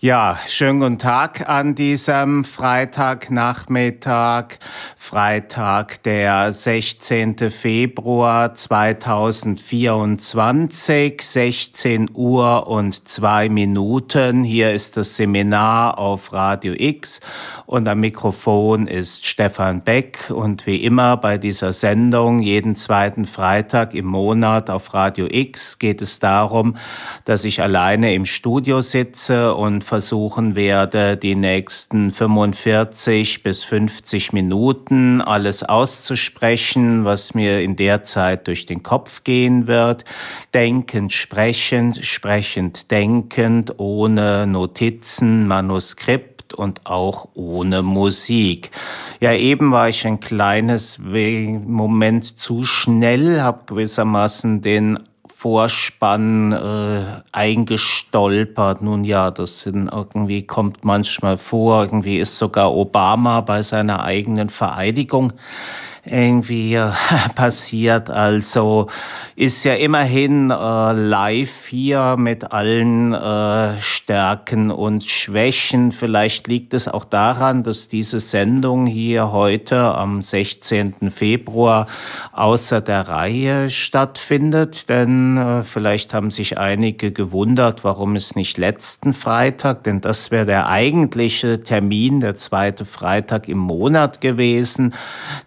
Ja, schönen guten Tag an diesem Freitagnachmittag, Freitag, der 16. Februar 2024, 16 Uhr und zwei Minuten. Hier ist das Seminar auf Radio X und am Mikrofon ist Stefan Beck und wie immer bei dieser Sendung jeden zweiten Freitag im Monat auf Radio X geht es darum, dass ich alleine im Studio sitze und versuchen werde, die nächsten 45 bis 50 Minuten alles auszusprechen, was mir in der Zeit durch den Kopf gehen wird. Denkend, sprechend, sprechend, denkend, ohne Notizen, Manuskript und auch ohne Musik. Ja, eben war ich ein kleines Moment zu schnell, habe gewissermaßen den Vorspann äh, eingestolpert. Nun ja, das sind irgendwie kommt manchmal vor. Irgendwie ist sogar Obama bei seiner eigenen Vereidigung irgendwie äh, passiert. Also ist ja immerhin äh, live hier mit allen äh, Stärken und Schwächen. Vielleicht liegt es auch daran, dass diese Sendung hier heute am 16. Februar außer der Reihe stattfindet. Denn äh, vielleicht haben sich einige gewundert, warum es nicht letzten Freitag, denn das wäre der eigentliche Termin, der zweite Freitag im Monat gewesen.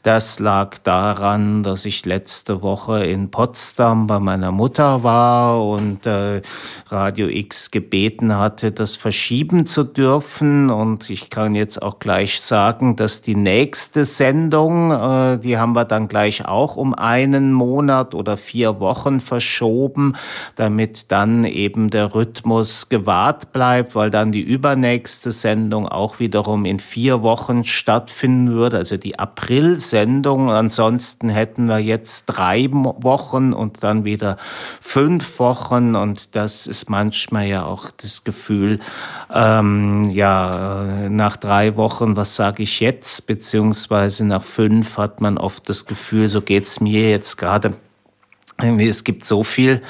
Das lag daran, dass ich letzte Woche in Potsdam bei meiner Mutter war und äh, Radio X gebeten hatte, das verschieben zu dürfen. Und ich kann jetzt auch gleich sagen, dass die nächste Sendung, äh, die haben wir dann gleich auch um einen Monat oder vier Wochen verschoben, damit dann eben der Rhythmus gewahrt bleibt, weil dann die übernächste Sendung auch wiederum in vier Wochen stattfinden würde, also die April-Sendung Ansonsten hätten wir jetzt drei Wochen und dann wieder fünf Wochen. Und das ist manchmal ja auch das Gefühl, ähm, ja, nach drei Wochen, was sage ich jetzt, beziehungsweise nach fünf hat man oft das Gefühl, so geht's mir jetzt gerade es gibt so viel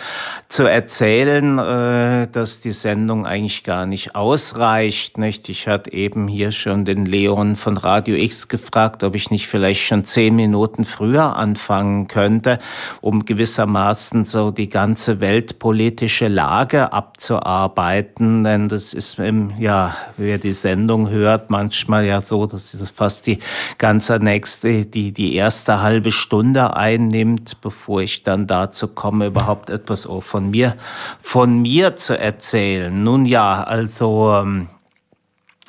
zu erzählen, äh, dass die Sendung eigentlich gar nicht ausreicht. Nicht? Ich hatte eben hier schon den Leon von Radio X gefragt, ob ich nicht vielleicht schon zehn Minuten früher anfangen könnte, um gewissermaßen so die ganze weltpolitische Lage abzuarbeiten. Denn das ist, ja, wer die Sendung hört, manchmal ja so, dass das fast die ganze nächste, die, die erste halbe Stunde einnimmt, bevor ich dann da dazu komme, überhaupt etwas von mir, von mir zu erzählen. Nun ja, also, ähm,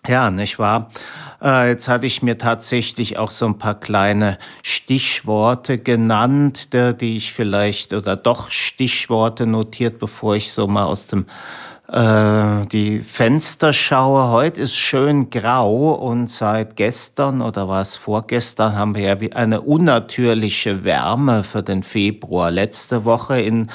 ja, nicht wahr? Äh, jetzt hatte ich mir tatsächlich auch so ein paar kleine Stichworte genannt, die ich vielleicht oder doch Stichworte notiert, bevor ich so mal aus dem äh, die Fensterschaue heute ist schön grau und seit gestern oder was vorgestern haben wir ja eine unnatürliche Wärme für den Februar. Letzte Woche in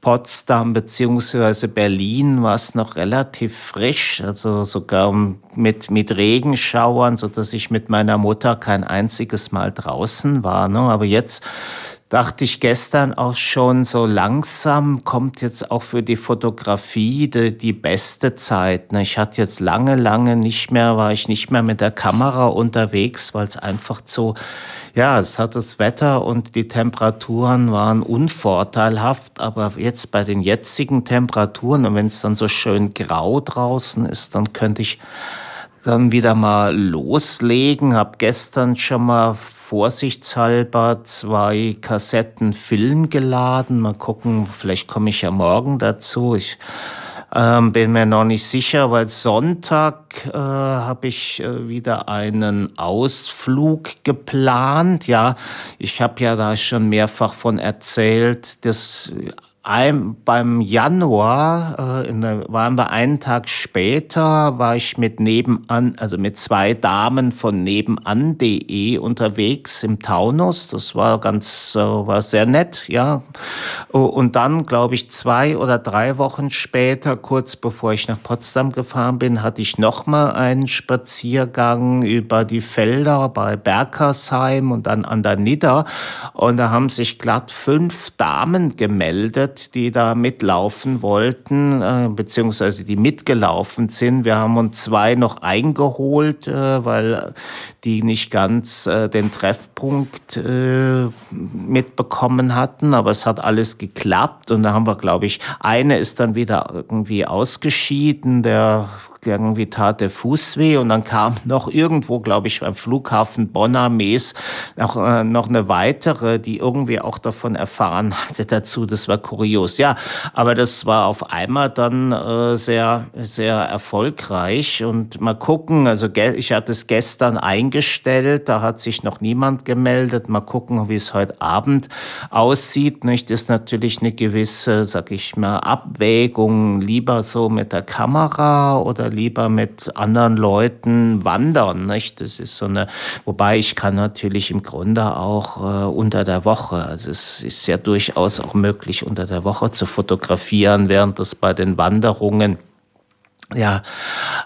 Potsdam beziehungsweise Berlin war es noch relativ frisch, also sogar mit, mit Regenschauern, so dass ich mit meiner Mutter kein einziges Mal draußen war. Ne? Aber jetzt dachte ich gestern auch schon, so langsam kommt jetzt auch für die Fotografie die, die beste Zeit. Ne? Ich hatte jetzt lange, lange nicht mehr, war ich nicht mehr mit der Kamera unterwegs, weil es einfach zu, ja, es hat das Wetter und die Temperaturen waren unvorteilhaft, aber jetzt bei den jetzigen Temperaturen und wenn es dann so schön grau draußen ist, dann könnte ich dann wieder mal loslegen. Hab gestern schon mal vorsichtshalber zwei Kassetten Film geladen. Mal gucken, vielleicht komme ich ja morgen dazu. Ich ähm, bin mir noch nicht sicher, weil Sonntag äh, habe ich äh, wieder einen Ausflug geplant. Ja, ich habe ja da schon mehrfach von erzählt, dass ein, beim Januar, äh, der, waren wir einen Tag später, war ich mit nebenan, also mit zwei Damen von nebenan.de unterwegs im Taunus. Das war ganz, äh, war sehr nett, ja. Und dann, glaube ich, zwei oder drei Wochen später, kurz bevor ich nach Potsdam gefahren bin, hatte ich nochmal einen Spaziergang über die Felder bei Berkersheim und dann an der Nidder. Und da haben sich glatt fünf Damen gemeldet gemeldet, die da mitlaufen wollten, äh, beziehungsweise die mitgelaufen sind. Wir haben uns zwei noch eingeholt, äh, weil die nicht ganz äh, den Treffpunkt äh, mitbekommen hatten, aber es hat alles geklappt und da haben wir, glaube ich, eine ist dann wieder irgendwie ausgeschieden, der irgendwie tat der Fuß weh und dann kam noch irgendwo, glaube ich, beim Flughafen Bonner Mees noch, äh, noch eine weitere, die irgendwie auch davon erfahren hatte dazu. Das war kurios. Ja, aber das war auf einmal dann äh, sehr, sehr erfolgreich und mal gucken, also ich hatte es gestern eingestellt, da hat sich noch niemand gemeldet. Mal gucken, wie es heute Abend aussieht. Nicht? Das ist natürlich eine gewisse, sag ich mal, Abwägung, lieber so mit der Kamera oder lieber mit anderen Leuten wandern. Nicht? Das ist so eine, wobei ich kann natürlich im Grunde auch äh, unter der Woche, also es ist ja durchaus auch möglich, unter der Woche zu fotografieren, während das bei den Wanderungen ja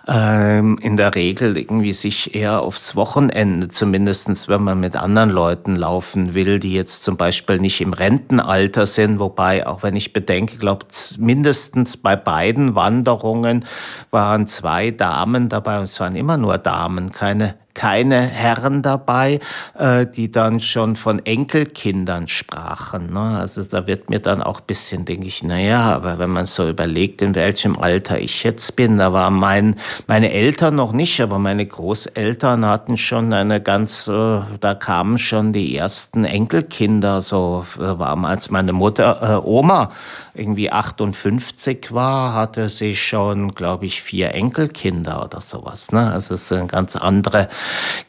ähm, in der Regel irgendwie sich eher aufs Wochenende, zumindestens wenn man mit anderen Leuten laufen will, die jetzt zum Beispiel nicht im Rentenalter sind, wobei, auch wenn ich bedenke, glaube mindestens bei beiden Wanderungen waren zwei Damen dabei und es waren immer nur Damen, keine keine Herren dabei, äh, die dann schon von Enkelkindern sprachen. Ne? Also da wird mir dann auch bisschen, denke ich, naja, aber wenn man so überlegt, in welchem Alter ich jetzt bin, da waren mein, meine Eltern noch nicht, aber meine Großeltern hatten schon eine ganz, äh, da kamen schon die ersten Enkelkinder, so da war als meine Mutter, äh, Oma irgendwie 58 war, hatte sie schon, glaube ich, vier Enkelkinder oder sowas. Ne? Also es ist eine ganz andere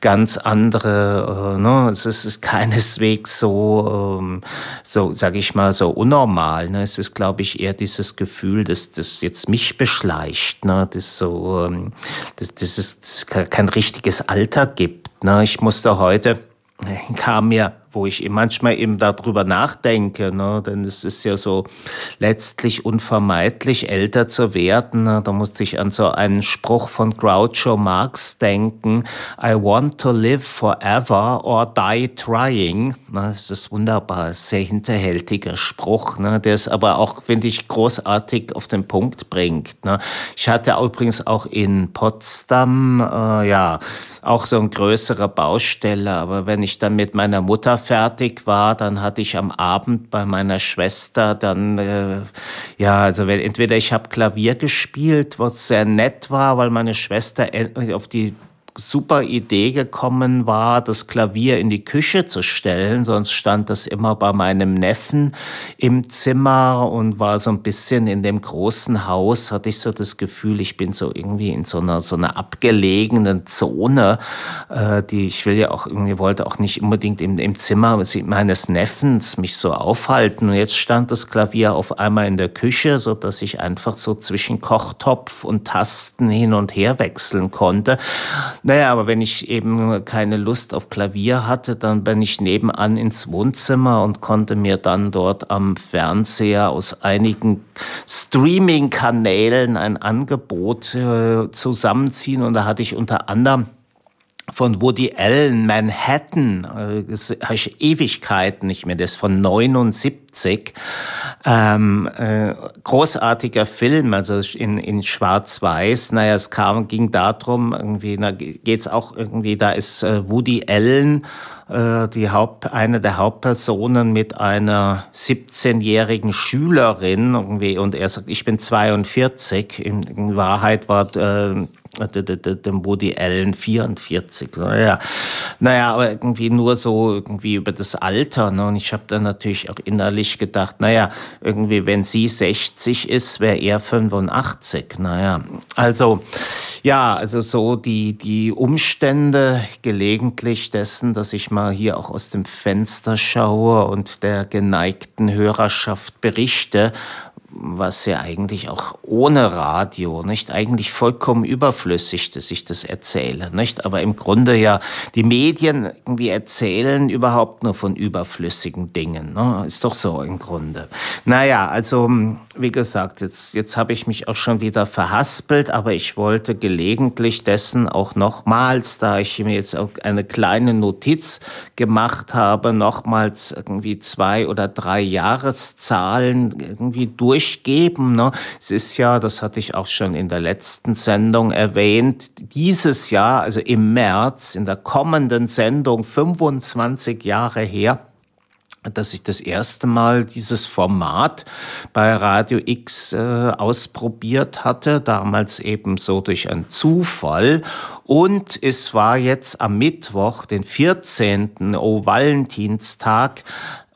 ganz andere, äh, ne? es ist keineswegs so, ähm, so sage ich mal, so unnormal. Ne? Es ist, glaube ich, eher dieses Gefühl, dass das jetzt mich beschleicht, ne? dass so, ähm, dass, dass es kein richtiges Alter gibt. Ne? Ich musste heute, kam mir wo ich manchmal eben darüber nachdenke, ne? denn es ist ja so letztlich unvermeidlich, älter zu werden. Ne? Da musste ich an so einen Spruch von Groucho Marx denken, I want to live forever or die trying. Ne? Das ist wunderbar, sehr hinterhältiger Spruch, ne? der es aber auch, finde ich, großartig auf den Punkt bringt. Ne? Ich hatte übrigens auch in Potsdam, äh, ja, auch so ein größerer Baustelle, aber wenn ich dann mit meiner Mutter fertig war, dann hatte ich am Abend bei meiner Schwester dann, äh, ja, also entweder ich habe Klavier gespielt, was sehr nett war, weil meine Schwester auf die super Idee gekommen war, das Klavier in die Küche zu stellen. Sonst stand das immer bei meinem Neffen im Zimmer und war so ein bisschen in dem großen Haus, hatte ich so das Gefühl, ich bin so irgendwie in so einer, so einer abgelegenen Zone, äh, die ich will ja auch irgendwie, wollte auch nicht unbedingt im, im Zimmer meines Neffens mich so aufhalten. Und jetzt stand das Klavier auf einmal in der Küche, so dass ich einfach so zwischen Kochtopf und Tasten hin und her wechseln konnte. Naja, aber wenn ich eben keine Lust auf Klavier hatte, dann bin ich nebenan ins Wohnzimmer und konnte mir dann dort am Fernseher aus einigen Streaming-Kanälen ein Angebot äh, zusammenziehen. Und da hatte ich unter anderem von Woody Allen, Manhattan, äh, das habe ich Ewigkeiten nicht mehr, das ist von 79. Ähm, äh, großartiger Film, also in, in Schwarz-Weiß. Naja, es kam, ging darum, irgendwie, da geht's auch irgendwie, da ist äh, Woody Allen, äh, die Haupt, eine der Hauptpersonen mit einer 17-jährigen Schülerin irgendwie, und er sagt, ich bin 42. In, in Wahrheit war äh, dem Woody Allen 44. Naja, naja, aber irgendwie nur so irgendwie über das Alter. Ne? Und ich habe dann natürlich auch innerlich gedacht, naja, irgendwie, wenn sie 60 ist, wäre er 85. Naja, also ja, also so die, die Umstände gelegentlich dessen, dass ich mal hier auch aus dem Fenster schaue und der geneigten Hörerschaft berichte, was ja eigentlich auch ohne Radio, nicht eigentlich vollkommen überflüssig, dass ich das erzähle, nicht? Aber im Grunde ja die Medien irgendwie erzählen überhaupt nur von überflüssigen Dingen, ne? Ist doch so im Grunde. Naja, also wie gesagt, jetzt, jetzt habe ich mich auch schon wieder verhaspelt, aber ich wollte gelegentlich dessen auch nochmals, da ich mir jetzt auch eine kleine Notiz gemacht habe, nochmals irgendwie zwei oder drei Jahreszahlen irgendwie durchgeben. Ne? Es ist ja, das hatte ich auch schon in der letzten Sendung erwähnt, dieses Jahr, also im März, in der kommenden Sendung 25 Jahre her, dass ich das erste Mal dieses Format bei Radio X äh, ausprobiert hatte, damals eben so durch einen Zufall. Und es war jetzt am Mittwoch, den 14. O Valentinstag,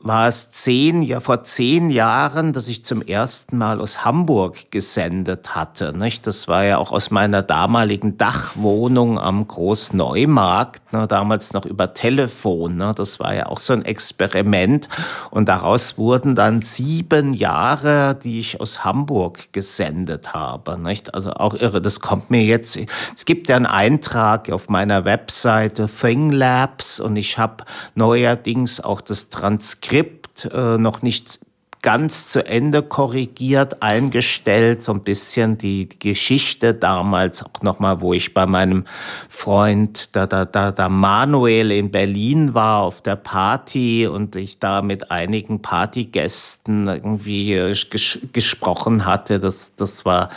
war es zehn, ja, vor zehn Jahren, dass ich zum ersten Mal aus Hamburg gesendet hatte. Nicht? Das war ja auch aus meiner damaligen Dachwohnung am Großneumarkt, ne, damals noch über Telefon. Ne? Das war ja auch so ein Experiment. Und daraus wurden dann sieben Jahre, die ich aus Hamburg gesendet habe. Nicht? Also auch irre, das kommt mir jetzt. Es gibt ja einen Eintrag auf meiner Webseite ThingLabs und ich habe neuerdings auch das Transkript Skript äh, noch nicht ganz zu Ende korrigiert, eingestellt, so ein bisschen die, Geschichte damals auch nochmal, wo ich bei meinem Freund, da, da, da, da Manuel in Berlin war auf der Party und ich da mit einigen Partygästen irgendwie äh, ges gesprochen hatte. Das, das war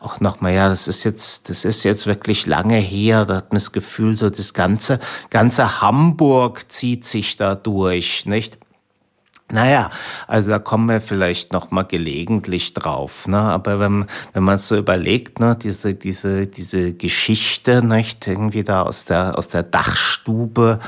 auch nochmal, ja, das ist jetzt, das ist jetzt wirklich lange her. Da hat man das Gefühl, so das ganze, ganze Hamburg zieht sich da durch, nicht? Naja, also da kommen wir vielleicht noch mal gelegentlich drauf. Ne? Aber wenn, wenn man so überlegt, ne, diese, diese, diese Geschichte, nicht, irgendwie da aus der, aus der Dachstube,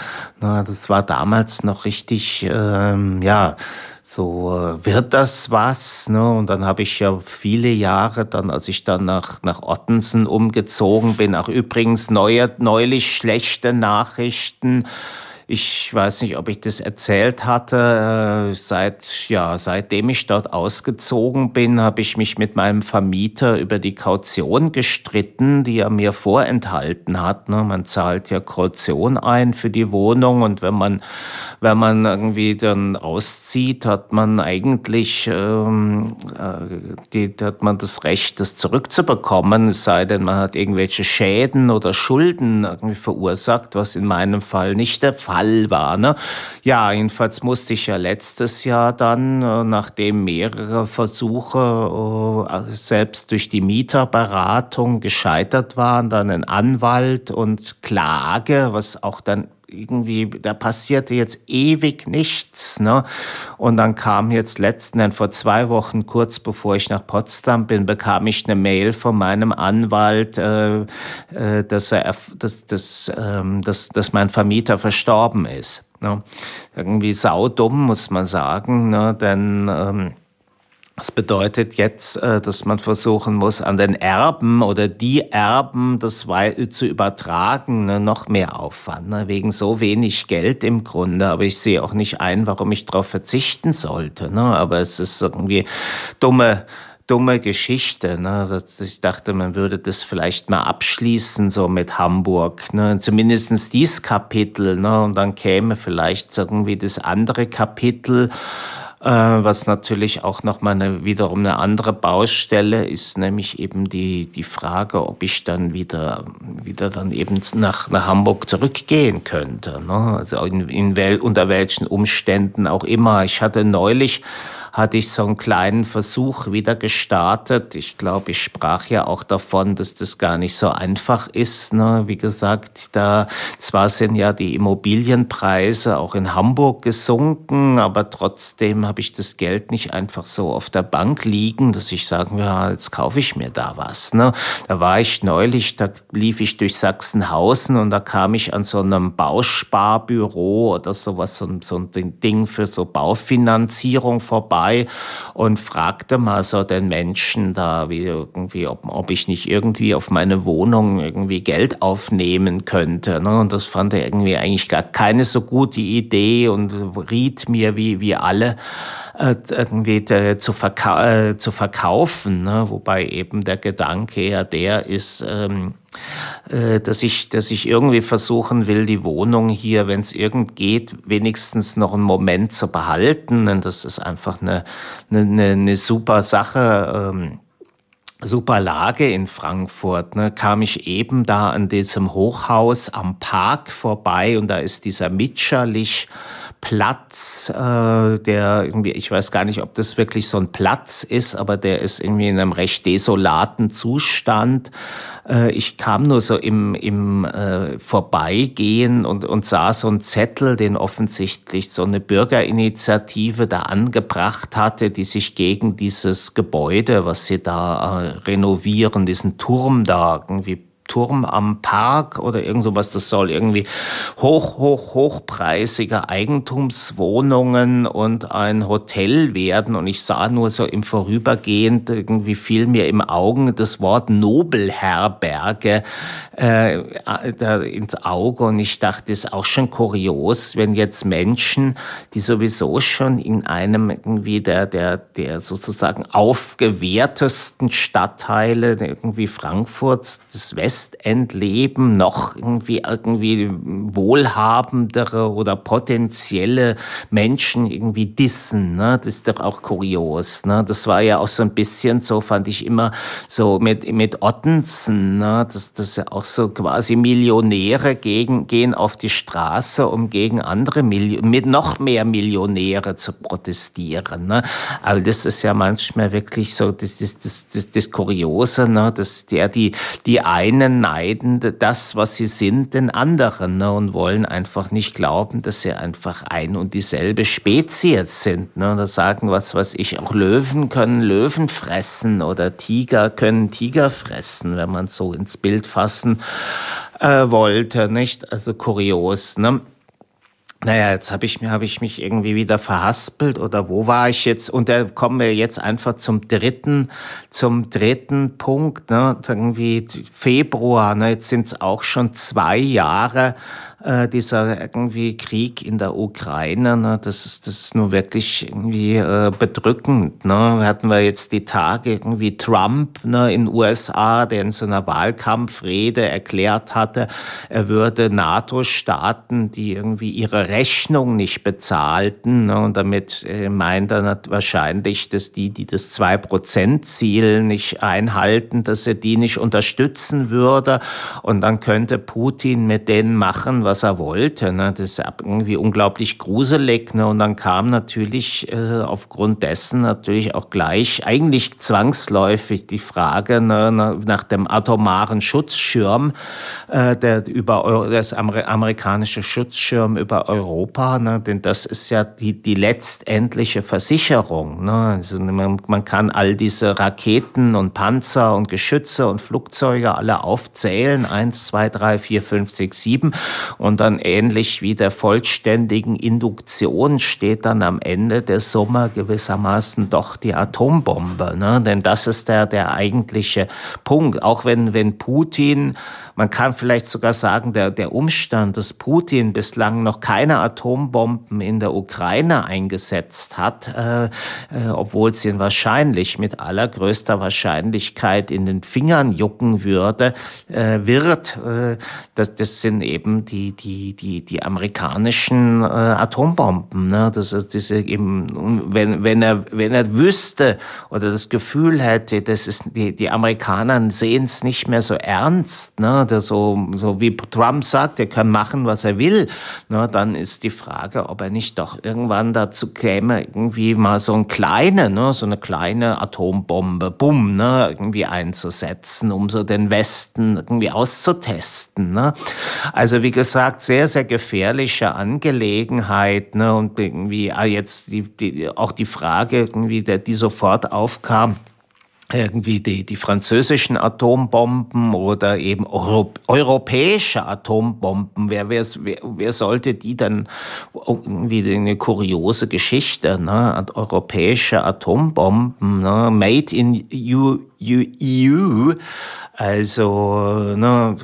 ne, das war damals noch richtig, ähm, ja, so wird das was. Ne? Und dann habe ich ja viele Jahre, dann als ich dann nach, nach Ottensen umgezogen bin, auch übrigens neue, neulich schlechte Nachrichten ich weiß nicht, ob ich das erzählt hatte. Äh, seit, ja, seitdem ich dort ausgezogen bin, habe ich mich mit meinem Vermieter über die Kaution gestritten, die er mir vorenthalten hat. Ne? Man zahlt ja Kaution ein für die Wohnung und wenn man, wenn man irgendwie dann auszieht, hat man eigentlich ähm, äh, die, hat man das Recht, das zurückzubekommen, es sei denn, man hat irgendwelche Schäden oder Schulden irgendwie verursacht, was in meinem Fall nicht der Fall Fall war. Ne? Ja, jedenfalls musste ich ja letztes Jahr dann, äh, nachdem mehrere Versuche äh, selbst durch die Mieterberatung gescheitert waren, dann ein Anwalt und Klage, was auch dann irgendwie, da passierte jetzt ewig nichts. Ne? Und dann kam jetzt letzten, vor zwei Wochen, kurz bevor ich nach Potsdam bin, bekam ich eine Mail von meinem Anwalt, äh, äh, dass, er, dass, dass, ähm, dass, dass mein Vermieter verstorben ist. Ne? Irgendwie saudumm, muss man sagen, ne? denn... Ähm, das bedeutet jetzt, äh, dass man versuchen muss, an den Erben oder die Erben das zu übertragen, ne, noch mehr Aufwand, ne, wegen so wenig Geld im Grunde. Aber ich sehe auch nicht ein, warum ich darauf verzichten sollte. Ne. Aber es ist irgendwie dumme, dumme Geschichte. Ne? Ich dachte, man würde das vielleicht mal abschließen, so mit Hamburg. Ne? Zumindest dieses Kapitel. Ne? Und dann käme vielleicht irgendwie das andere Kapitel was natürlich auch nochmal eine, wiederum eine andere Baustelle ist, nämlich eben die, die Frage, ob ich dann wieder, wieder dann eben nach, nach Hamburg zurückgehen könnte. Ne? Also in, in wel, unter welchen Umständen auch immer. Ich hatte neulich hatte ich so einen kleinen Versuch wieder gestartet. Ich glaube, ich sprach ja auch davon, dass das gar nicht so einfach ist. Ne? Wie gesagt, da zwar sind ja die Immobilienpreise auch in Hamburg gesunken, aber trotzdem habe ich das Geld nicht einfach so auf der Bank liegen, dass ich sagen, ja, jetzt kaufe ich mir da was. Ne? Da war ich neulich, da lief ich durch Sachsenhausen und da kam ich an so einem Bausparbüro oder sowas, so, so ein Ding für so Baufinanzierung vorbei vorbei und fragte mal so den Menschen da, wie irgendwie, ob, ob ich nicht irgendwie auf meine Wohnung irgendwie Geld aufnehmen könnte. Ne? Und das fand er irgendwie eigentlich gar keine so gute Idee und riet mir wie, wie alle, äh, irgendwie äh, zu, verka äh, zu verkaufen, ne? wobei eben der Gedanke ja der ist, ähm, äh, dass ich, dass ich irgendwie versuchen will, die Wohnung hier, wenn es irgend geht, wenigstens noch einen Moment zu behalten. Und das ist einfach eine, eine, eine super Sache. Ähm, super Lage in Frankfurt, ne, kam ich eben da an diesem Hochhaus am Park vorbei und da ist dieser Mitscherlich Platz, äh, der irgendwie, ich weiß gar nicht, ob das wirklich so ein Platz ist, aber der ist irgendwie in einem recht desolaten Zustand. Äh, ich kam nur so im, im äh, Vorbeigehen und, und sah so einen Zettel, den offensichtlich so eine Bürgerinitiative da angebracht hatte, die sich gegen dieses Gebäude, was sie da äh, renovieren, diesen Turm da irgendwie Turm am Park oder irgend sowas. Das soll irgendwie hoch, hoch, hochpreisige Eigentumswohnungen und ein Hotel werden. Und ich sah nur so im Vorübergehen, irgendwie fiel mir im Augen das Wort Nobelherberge äh, ins Auge. Und ich dachte, ist auch schon kurios, wenn jetzt Menschen, die sowieso schon in einem irgendwie der, der, der sozusagen aufgewehrtesten Stadtteile irgendwie Frankfurts, des West Westendleben noch irgendwie, irgendwie wohlhabendere oder potenzielle Menschen irgendwie dissen. Ne? Das ist doch auch kurios. Ne? Das war ja auch so ein bisschen so, fand ich immer so mit, mit Ottensen, ne? dass das ja auch so quasi Millionäre gegen, gehen auf die Straße, um gegen andere Milli mit noch mehr Millionäre zu protestieren. Ne? Aber das ist ja manchmal wirklich so das, das, das, das, das Kuriose, ne? dass der die, die einen neiden das, was sie sind, den anderen ne, und wollen einfach nicht glauben, dass sie einfach ein und dieselbe Spezies sind. Ne. Da sagen, was weiß ich, auch Löwen können Löwen fressen oder Tiger können Tiger fressen, wenn man so ins Bild fassen äh, wollte. Nicht? Also kurios. Ne? Naja, jetzt habe ich, hab ich mich irgendwie wieder verhaspelt oder wo war ich jetzt? Und da kommen wir jetzt einfach zum dritten, zum dritten Punkt, ne? irgendwie Februar, ne? jetzt sind es auch schon zwei Jahre, äh, dieser irgendwie Krieg in der Ukraine, ne, das ist das ist nur wirklich irgendwie äh, bedrückend. Ne. Hatten wir jetzt die Tage irgendwie Trump ne, in USA, der in so einer Wahlkampfrede erklärt hatte, er würde NATO-Staaten, die irgendwie ihre Rechnung nicht bezahlten, ne, und damit äh, meint er wahrscheinlich, dass die, die das 2%-Ziel nicht einhalten, dass er die nicht unterstützen würde. Und dann könnte Putin mit denen machen, was er wollte. Ne? Das ist irgendwie unglaublich gruselig. Ne? Und dann kam natürlich äh, aufgrund dessen natürlich auch gleich eigentlich zwangsläufig die Frage ne, nach dem atomaren Schutzschirm, äh, der über das amerikanische Schutzschirm über Europa. Ne? Denn das ist ja die, die letztendliche Versicherung. Ne? Also man, man kann all diese Raketen und Panzer und Geschütze und Flugzeuge alle aufzählen. Eins, zwei, drei, vier, fünf, sechs, sieben und dann ähnlich wie der vollständigen Induktion steht dann am Ende der Summe gewissermaßen doch die Atombombe. Ne? Denn das ist der, der eigentliche Punkt. Auch wenn, wenn Putin man kann vielleicht sogar sagen, der, der Umstand, dass Putin bislang noch keine Atombomben in der Ukraine eingesetzt hat, äh, äh, obwohl es ihn wahrscheinlich mit allergrößter Wahrscheinlichkeit in den Fingern jucken würde, äh, wird, äh, das, das sind eben die, die, die, die amerikanischen äh, Atombomben. Ne? Das ist eben, wenn, wenn, er, wenn er wüsste oder das Gefühl hätte, das ist, die, die Amerikaner sehen es nicht mehr so ernst, ne? Der so, so wie Trump sagt, er kann machen, was er will, ne, dann ist die Frage, ob er nicht doch irgendwann dazu käme, irgendwie mal so ein kleine, ne, so eine kleine Atombombe, bumm, ne, irgendwie einzusetzen, um so den Westen irgendwie auszutesten. Ne. Also wie gesagt, sehr, sehr gefährliche Angelegenheit. Ne, und irgendwie ah, jetzt die, die, auch die Frage, irgendwie, der, die sofort aufkam, irgendwie die, die französischen Atombomben oder eben Euro, europäische Atombomben. Wer, wer, wer sollte die dann irgendwie eine kuriose Geschichte, ne? Europäische Atombomben, ne? Made in EU, EU also ne,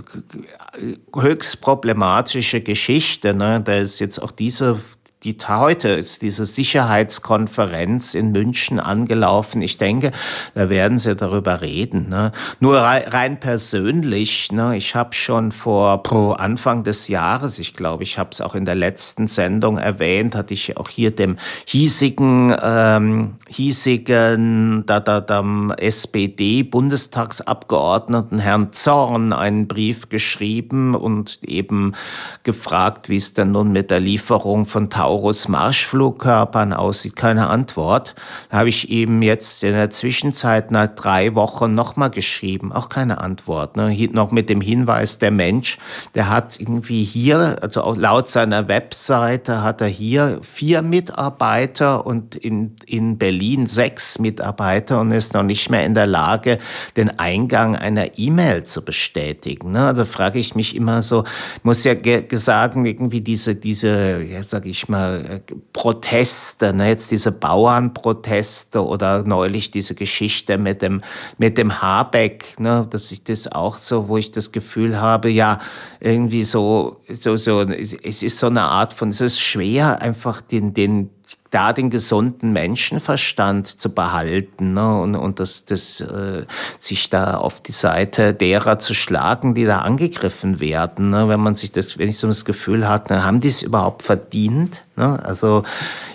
höchst problematische Geschichte. Ne? Da ist jetzt auch diese die heute ist diese Sicherheitskonferenz in München angelaufen. Ich denke, da werden sie darüber reden. Ne? Nur rein persönlich, ne, ich habe schon vor pro Anfang des Jahres, ich glaube, ich habe es auch in der letzten Sendung erwähnt, hatte ich auch hier dem hiesigen, ähm, hiesigen da, da, da, SPD-Bundestagsabgeordneten Herrn Zorn einen Brief geschrieben und eben gefragt, wie es denn nun mit der Lieferung von Tausend Taurus Marschflugkörpern aussieht, keine Antwort. Da habe ich ihm jetzt in der Zwischenzeit nach drei Wochen nochmal geschrieben, auch keine Antwort. Ne? Noch mit dem Hinweis, der Mensch, der hat irgendwie hier, also auch laut seiner Webseite hat er hier vier Mitarbeiter und in, in Berlin sechs Mitarbeiter und ist noch nicht mehr in der Lage, den Eingang einer E-Mail zu bestätigen. Ne? Also frage ich mich immer so, muss ja sagen, irgendwie diese, diese, ja, sag ich mal, äh, Proteste, ne? jetzt diese Bauernproteste oder neulich diese Geschichte mit dem, mit dem Habeck, ne? dass ich das auch so, wo ich das Gefühl habe, ja, irgendwie so, so, so, es ist so eine Art von, es ist schwer, einfach den, den, da den gesunden Menschenverstand zu behalten ne? und, und das, das, äh, sich da auf die Seite derer zu schlagen, die da angegriffen werden. Ne? Wenn man sich das, wenn ich so das Gefühl hat, ne, haben die es überhaupt verdient? Ne? Also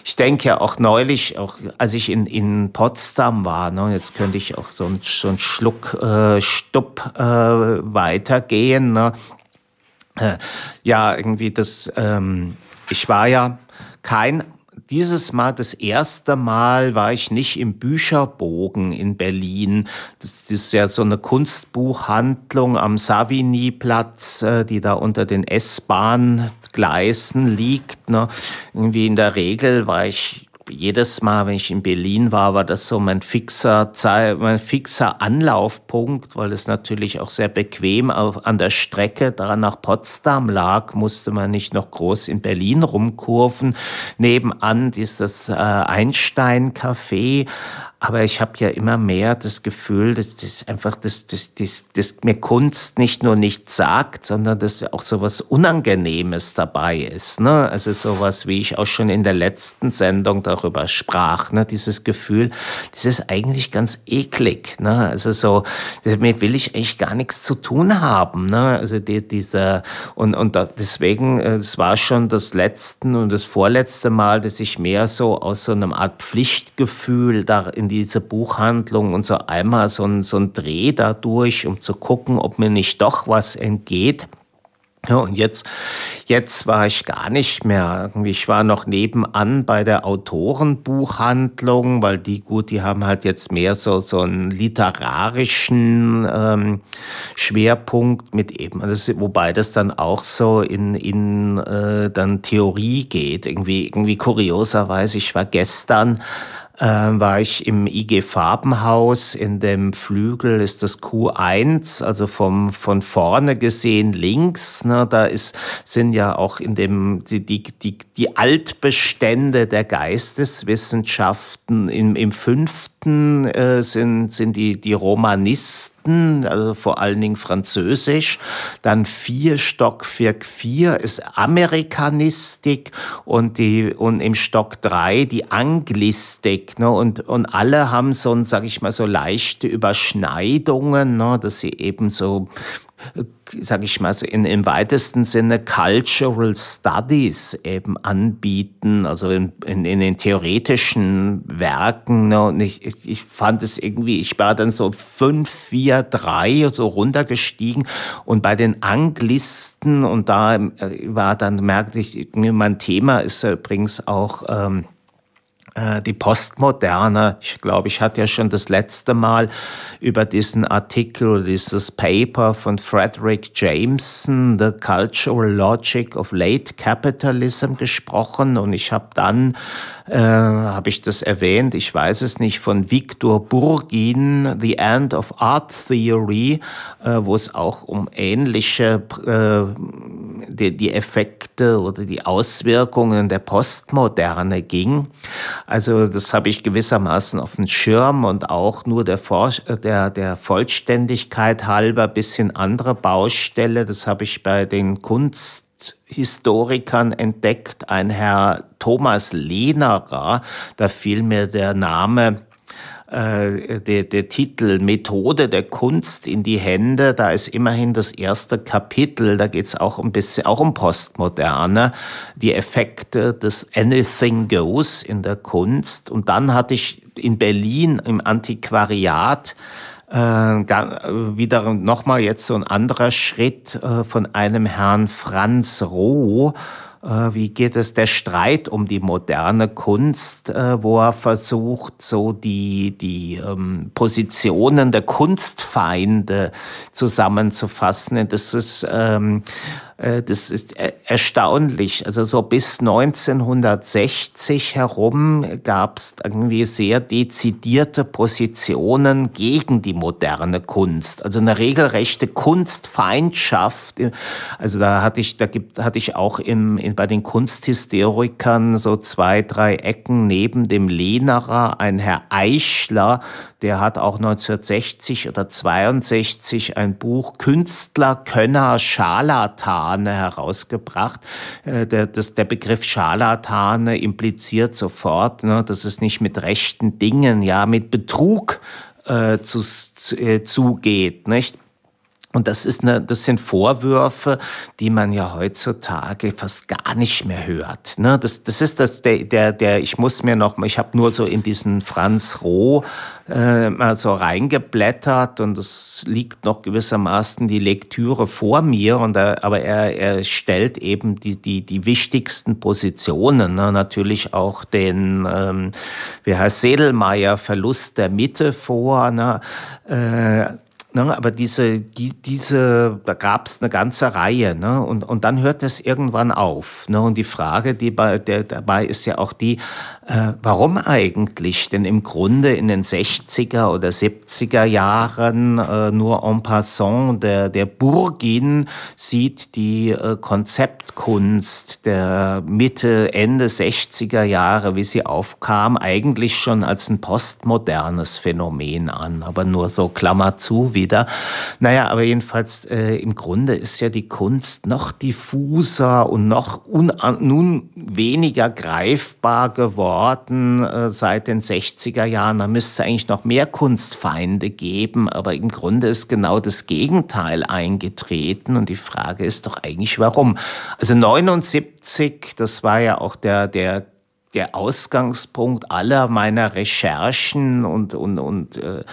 ich denke auch neulich, auch als ich in, in Potsdam war, ne, jetzt könnte ich auch so, ein, so einen Schluck äh, Stupp äh, weitergehen. Ne? Äh, ja, irgendwie das, ähm, ich war ja kein dieses Mal, das erste Mal war ich nicht im Bücherbogen in Berlin. Das, das ist ja so eine Kunstbuchhandlung am Savigny-Platz, äh, die da unter den S-Bahn-Gleisen liegt. Ne? Irgendwie in der Regel war ich jedes Mal, wenn ich in Berlin war, war das so mein fixer, mein fixer Anlaufpunkt, weil es natürlich auch sehr bequem auf, an der Strecke daran nach Potsdam lag, musste man nicht noch groß in Berlin rumkurven. Nebenan ist das äh, Einstein-Café, aber ich habe ja immer mehr das Gefühl, dass das einfach, dass, dass, dass, dass mir Kunst nicht nur nichts sagt, sondern dass auch so was Unangenehmes dabei ist. Ne? Also sowas, wie ich auch schon in der letzten Sendung darüber sprach. Ne? Dieses Gefühl, das ist eigentlich ganz eklig. Ne? Also so, damit will ich eigentlich gar nichts zu tun haben. Ne? Also die, diese, und, und deswegen, äh, es war schon das letzte und das vorletzte Mal, dass ich mehr so aus so einem Art Pflichtgefühl da in diese Buchhandlung und so einmal so ein, so ein Dreh dadurch, um zu gucken, ob mir nicht doch was entgeht. Ja, und jetzt, jetzt war ich gar nicht mehr. Ich war noch nebenan bei der Autorenbuchhandlung, weil die, gut, die haben halt jetzt mehr so, so einen literarischen ähm, Schwerpunkt mit eben, das, wobei das dann auch so in, in äh, dann Theorie geht. Irgendwie, irgendwie kurioserweise, ich war gestern äh, war ich im IG Farbenhaus. In dem Flügel ist das Q1, also vom, von vorne gesehen links. Ne, da ist, sind ja auch in dem, die, die, die, die Altbestände der Geisteswissenschaften im, im fünften äh, sind, sind die, die Romanisten also vor allen Dingen Französisch. Dann vier Stockwerk vier ist Amerikanistik und die und im Stock drei die Anglistik. Ne? Und und alle haben so, sag ich mal, so leichte Überschneidungen, ne? dass sie eben so sage ich mal, in, im weitesten Sinne Cultural Studies eben anbieten, also in, in, in den theoretischen Werken. Ne? Und ich, ich fand es irgendwie, ich war dann so fünf, vier, drei so runtergestiegen und bei den Anglisten und da äh, war dann, merkte ich, mein Thema ist übrigens auch, ähm, äh, die Postmoderne, ich glaube, ich hatte ja schon das letzte Mal über diesen Artikel dieses Paper von Frederick Jameson, The Cultural Logic of Late Capitalism gesprochen. Und ich habe dann, äh, habe ich das erwähnt, ich weiß es nicht, von Victor Burgin, The End of Art Theory, äh, wo es auch um ähnliche, äh, die, die Effekte oder die Auswirkungen der Postmoderne ging. Also das habe ich gewissermaßen auf dem Schirm und auch nur der, Vor der, der Vollständigkeit halber bisschen andere Baustelle. Das habe ich bei den Kunsthistorikern entdeckt. Ein Herr Thomas Lehnerer, da fiel mir der Name äh, der, der Titel Methode der Kunst in die Hände, da ist immerhin das erste Kapitel, da geht es auch ein bisschen auch um Postmoderne, die Effekte des Anything Goes in der Kunst. Und dann hatte ich in Berlin im Antiquariat äh, wieder nochmal jetzt so ein anderer Schritt äh, von einem Herrn Franz Roh, äh, wie geht es der Streit um die moderne Kunst, äh, wo er versucht, so die, die ähm, Positionen der Kunstfeinde zusammenzufassen. Das ist ähm, äh, das ist erstaunlich. Also so bis 1960 herum gab es irgendwie sehr dezidierte Positionen gegen die moderne Kunst. Also eine regelrechte Kunstfeindschaft. Also da hatte ich, da gibt, hatte ich auch im, in, bei den Kunsthistorikern so zwei, drei Ecken neben dem Lehnerer ein Herr Eichler, der hat auch 1960 oder 62 ein Buch Künstler, Könner, Scharlatane herausgebracht. Äh, der, das, der Begriff Scharlatane impliziert sofort, ne, dass es nicht mit rechten Dingen, ja, mit Betrug äh, zu, äh, zugeht, nicht? Und das ist eine, das sind Vorwürfe, die man ja heutzutage fast gar nicht mehr hört. Ne? Das, das ist das, der, der, der, ich muss mir noch, ich habe nur so in diesen Franz Roh äh, mal so reingeblättert und es liegt noch gewissermaßen die Lektüre vor mir. Und er, aber er, er stellt eben die, die, die wichtigsten Positionen, ne? natürlich auch den, ähm, wie heißt Sedelmeier, Verlust der Mitte vor. Ne? Äh, Ne, aber diese, die, diese, da gab es eine ganze Reihe, ne? Und, und dann hört es irgendwann auf. Ne? Und die Frage, die bei, der, dabei ist ja auch die, äh, warum eigentlich? Denn im Grunde in den 60er oder 70er Jahren äh, nur en passant, der, der Burgin sieht die äh, Konzeptkunst der Mitte, Ende 60er Jahre, wie sie aufkam, eigentlich schon als ein postmodernes Phänomen an. Aber nur so Klammer zu, wie wieder. Naja, aber jedenfalls äh, im Grunde ist ja die Kunst noch diffuser und noch nun weniger greifbar geworden äh, seit den 60er Jahren. Da müsste eigentlich noch mehr Kunstfeinde geben, aber im Grunde ist genau das Gegenteil eingetreten und die Frage ist doch eigentlich, warum? Also 79, das war ja auch der, der der Ausgangspunkt aller meiner Recherchen und, und, und äh,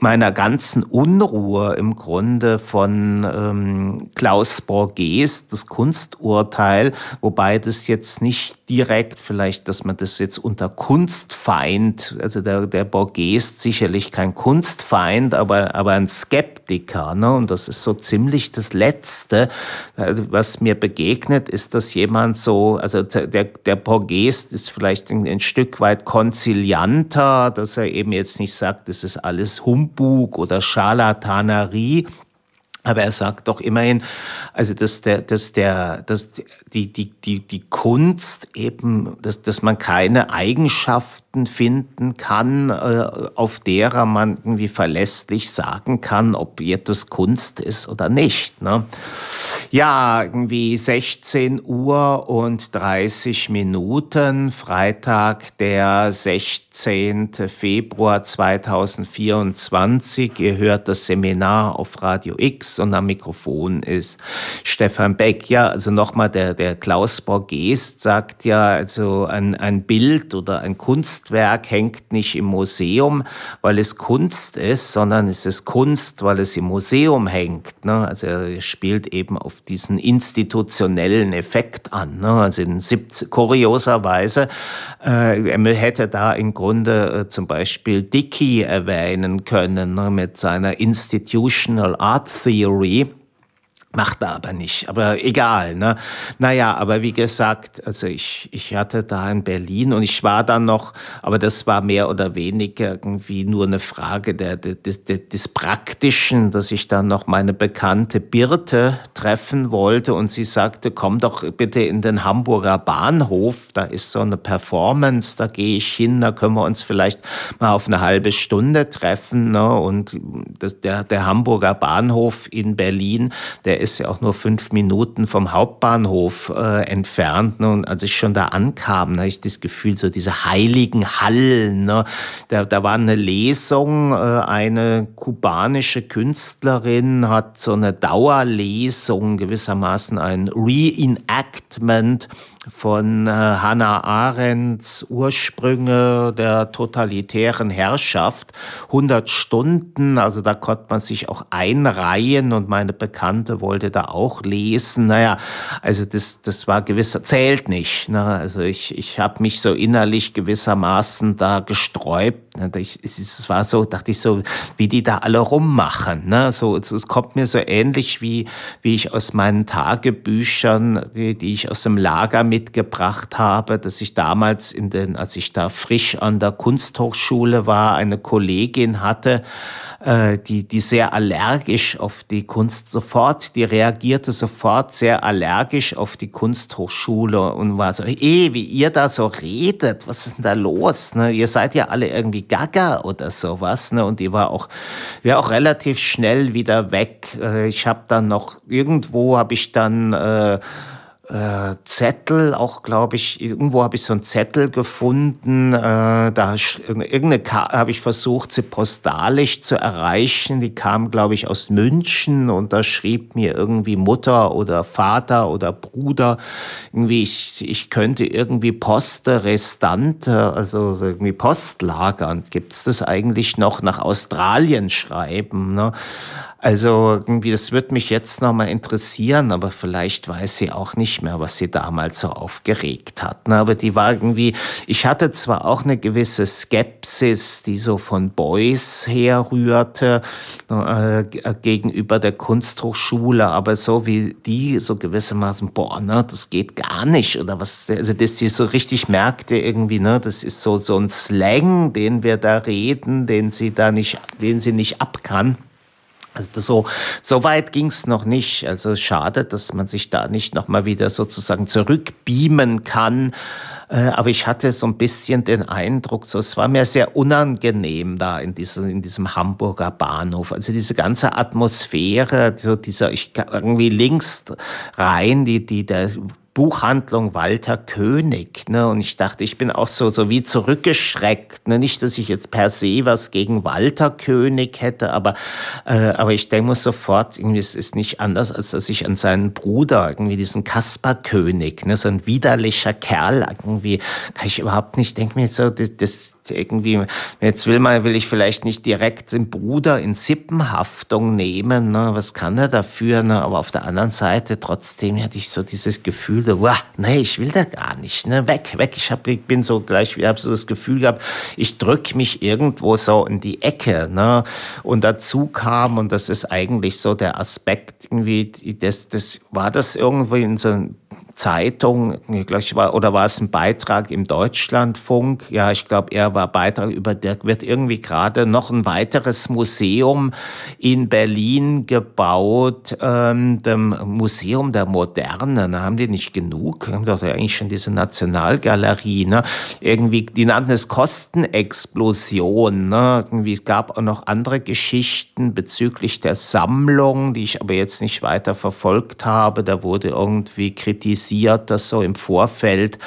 meiner ganzen Unruhe im Grunde von ähm, Klaus Borges, das Kunsturteil, wobei das jetzt nicht direkt vielleicht, dass man das jetzt unter Kunstfeind, also der, der Borges sicherlich kein Kunstfeind, aber, aber ein Skeptiker. Ne? Und das ist so ziemlich das Letzte, äh, was mir begegnet, ist, dass jemand so, also der, der Borges ist vielleicht ein, ein Stück weit konzilianter, dass er eben jetzt nicht sagt, das ist alles Humbug oder Scharlatanerie, aber er sagt doch immerhin, also dass der, dass der, dass die, die, die, die Kunst eben, dass, dass man keine Eigenschaften finden kann, äh, auf derer man irgendwie verlässlich sagen kann, ob etwas Kunst ist oder nicht. Ne? Ja, irgendwie 16 Uhr und 30 Minuten, Freitag, der 16. Februar 2024. Ihr hört das Seminar auf Radio X und am Mikrofon ist Stefan Beck. Ja, also nochmal, der, der Klaus Borges sagt ja, also ein, ein Bild oder ein Kunstwerk hängt nicht im Museum, weil es Kunst ist, sondern es ist Kunst, weil es im Museum hängt. Ne? Also er spielt eben auf diesen institutionellen Effekt an. Ne? Also in 70, kurioserweise, äh, er hätte da im Grunde äh, zum Beispiel Dickey erwähnen können ne? mit seiner Institutional Art Theory Macht er aber nicht, aber egal. Ne? Naja, aber wie gesagt, also ich, ich hatte da in Berlin und ich war dann noch, aber das war mehr oder weniger irgendwie nur eine Frage der, des, des, des Praktischen, dass ich dann noch meine bekannte Birte treffen wollte und sie sagte, komm doch bitte in den Hamburger Bahnhof, da ist so eine Performance, da gehe ich hin, da können wir uns vielleicht mal auf eine halbe Stunde treffen. Ne? Und das, der, der Hamburger Bahnhof in Berlin, der ist ja auch nur fünf Minuten vom Hauptbahnhof äh, entfernt. Ne? Und als ich schon da ankam, ne, hatte ich das Gefühl, so diese heiligen Hallen. Ne? Da, da war eine Lesung, äh, eine kubanische Künstlerin hat so eine Dauerlesung, gewissermaßen ein Reenactment von äh, Hannah Arendts Ursprünge der totalitären Herrschaft. 100 Stunden, also da konnte man sich auch einreihen und meine Bekannte wollte da auch lesen. Naja, also das, das war gewisser, zählt nicht. Ne? Also ich, ich habe mich so innerlich gewissermaßen da gesträubt. Ne? Ich, es war so, dachte ich so, wie die da alle rummachen. Ne? So, es kommt mir so ähnlich wie, wie ich aus meinen Tagebüchern, die, die ich aus dem Lager mitgebracht habe, dass ich damals in den, als ich da frisch an der Kunsthochschule war, eine Kollegin hatte, äh, die, die sehr allergisch auf die Kunst sofort, die reagierte sofort sehr allergisch auf die Kunsthochschule und war so, eh, wie ihr da so redet, was ist denn da los? Ne? Ihr seid ja alle irgendwie gaga oder sowas. Ne? Und die war auch, war auch relativ schnell wieder weg. Äh, ich habe dann noch, irgendwo habe ich dann... Äh, äh, Zettel, auch glaube ich, irgendwo habe ich so einen Zettel gefunden, äh, da irgendeine habe ich versucht, sie postalisch zu erreichen, die kam glaube ich aus München und da schrieb mir irgendwie Mutter oder Vater oder Bruder, irgendwie ich, ich könnte irgendwie Poste Restante, also irgendwie Postlager, gibt es das eigentlich noch nach Australien schreiben, ne? Also irgendwie, das wird mich jetzt nochmal interessieren, aber vielleicht weiß sie auch nicht mehr, was sie damals so aufgeregt hat. Ne? Aber die war irgendwie, ich hatte zwar auch eine gewisse Skepsis, die so von Beuys herrührte, äh, gegenüber der Kunsthochschule, aber so wie die so gewissermaßen, boah, ne, das geht gar nicht oder was, also dass die so richtig merkte irgendwie, ne, das ist so, so ein Slang, den wir da reden, den sie da nicht, den sie nicht abkann. Also so, so weit ging's noch nicht. Also schade, dass man sich da nicht nochmal wieder sozusagen zurückbeamen kann. Äh, aber ich hatte so ein bisschen den Eindruck, so, es war mir sehr unangenehm da in diesem, in diesem Hamburger Bahnhof. Also diese ganze Atmosphäre, so dieser, ich irgendwie links rein, die, die, der Buchhandlung Walter König. Ne? Und ich dachte, ich bin auch so, so wie zurückgeschreckt. Ne? Nicht, dass ich jetzt per se was gegen Walter König hätte, aber, äh, aber ich denke muss sofort, irgendwie es ist nicht anders, als dass ich an seinen Bruder, irgendwie diesen Kaspar König, ne? so ein widerlicher Kerl, irgendwie kann ich überhaupt nicht, denke mir so, das, das irgendwie, jetzt will man, will ich vielleicht nicht direkt den Bruder in Sippenhaftung nehmen, ne? was kann er dafür, ne? aber auf der anderen Seite trotzdem hatte ich so dieses Gefühl, da, wow, nee, ich will da gar nicht, ne? weg, weg, ich, hab, ich bin so gleich, ich habe so das Gefühl gehabt, ich drück mich irgendwo so in die Ecke, ne? und dazu kam, und das ist eigentlich so der Aspekt, irgendwie, das, das war das irgendwie in so einem Zeitung, ich war, oder war es ein Beitrag im Deutschlandfunk? Ja, ich glaube, er war Beitrag über, der wird irgendwie gerade noch ein weiteres Museum in Berlin gebaut, ähm, dem Museum der Moderne. Da haben die nicht genug, haben doch eigentlich schon diese Nationalgalerie, ne? Irgendwie, die nannten es Kostenexplosion, ne? Irgendwie, es gab auch noch andere Geschichten bezüglich der Sammlung, die ich aber jetzt nicht weiter verfolgt habe. Da wurde irgendwie kritisiert, amüsiert, dass so im Vorfeld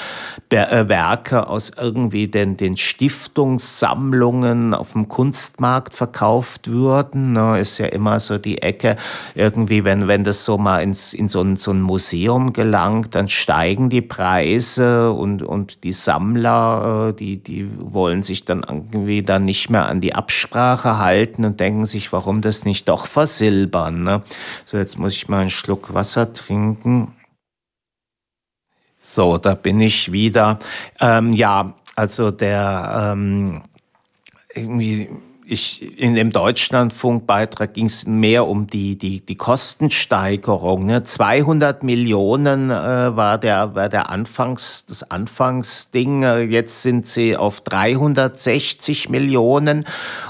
äh, Werke aus irgendwie den, den Stiftungssammlungen auf dem Kunstmarkt verkauft würden. Ne, ist ja immer so die Ecke, irgendwie, wenn, wenn das so mal ins, in so ein, so ein Museum gelangt, dann steigen die Preise und, und die Sammler, äh, die, die wollen sich dann irgendwie dann nicht mehr an die Absprache halten und denken sich, warum das nicht doch versilbern. Ne? So, jetzt muss ich mal einen Schluck Wasser trinken. So, da bin ich wieder. Ähm, ja, also der ähm, irgendwie ich, in dem Deutschlandfunkbeitrag ging es mehr um die, die, die Kostensteigerung. Ne? 200 Millionen äh, war, der, war der Anfangs, das Anfangsding. Jetzt sind sie auf 360 Millionen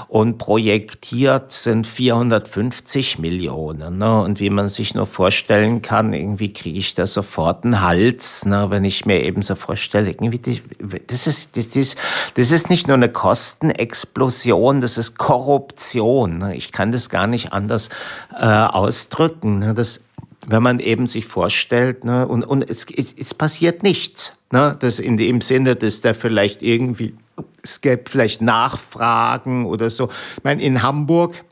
und projektiert sind 450 Millionen. Ne? Und wie man sich nur vorstellen kann, irgendwie kriege ich da sofort einen Hals, ne? wenn ich mir eben so vorstelle, irgendwie, das ist, das ist, das ist nicht nur eine Kostenexplosion, das ist ist Korruption. Ne? Ich kann das gar nicht anders äh, ausdrücken. Ne? Das, wenn man eben sich vorstellt, ne, und, und es, es, es passiert nichts. Ne, das in dem Sinne, dass da vielleicht irgendwie, es gäbe vielleicht Nachfragen oder so. Ich meine, in Hamburg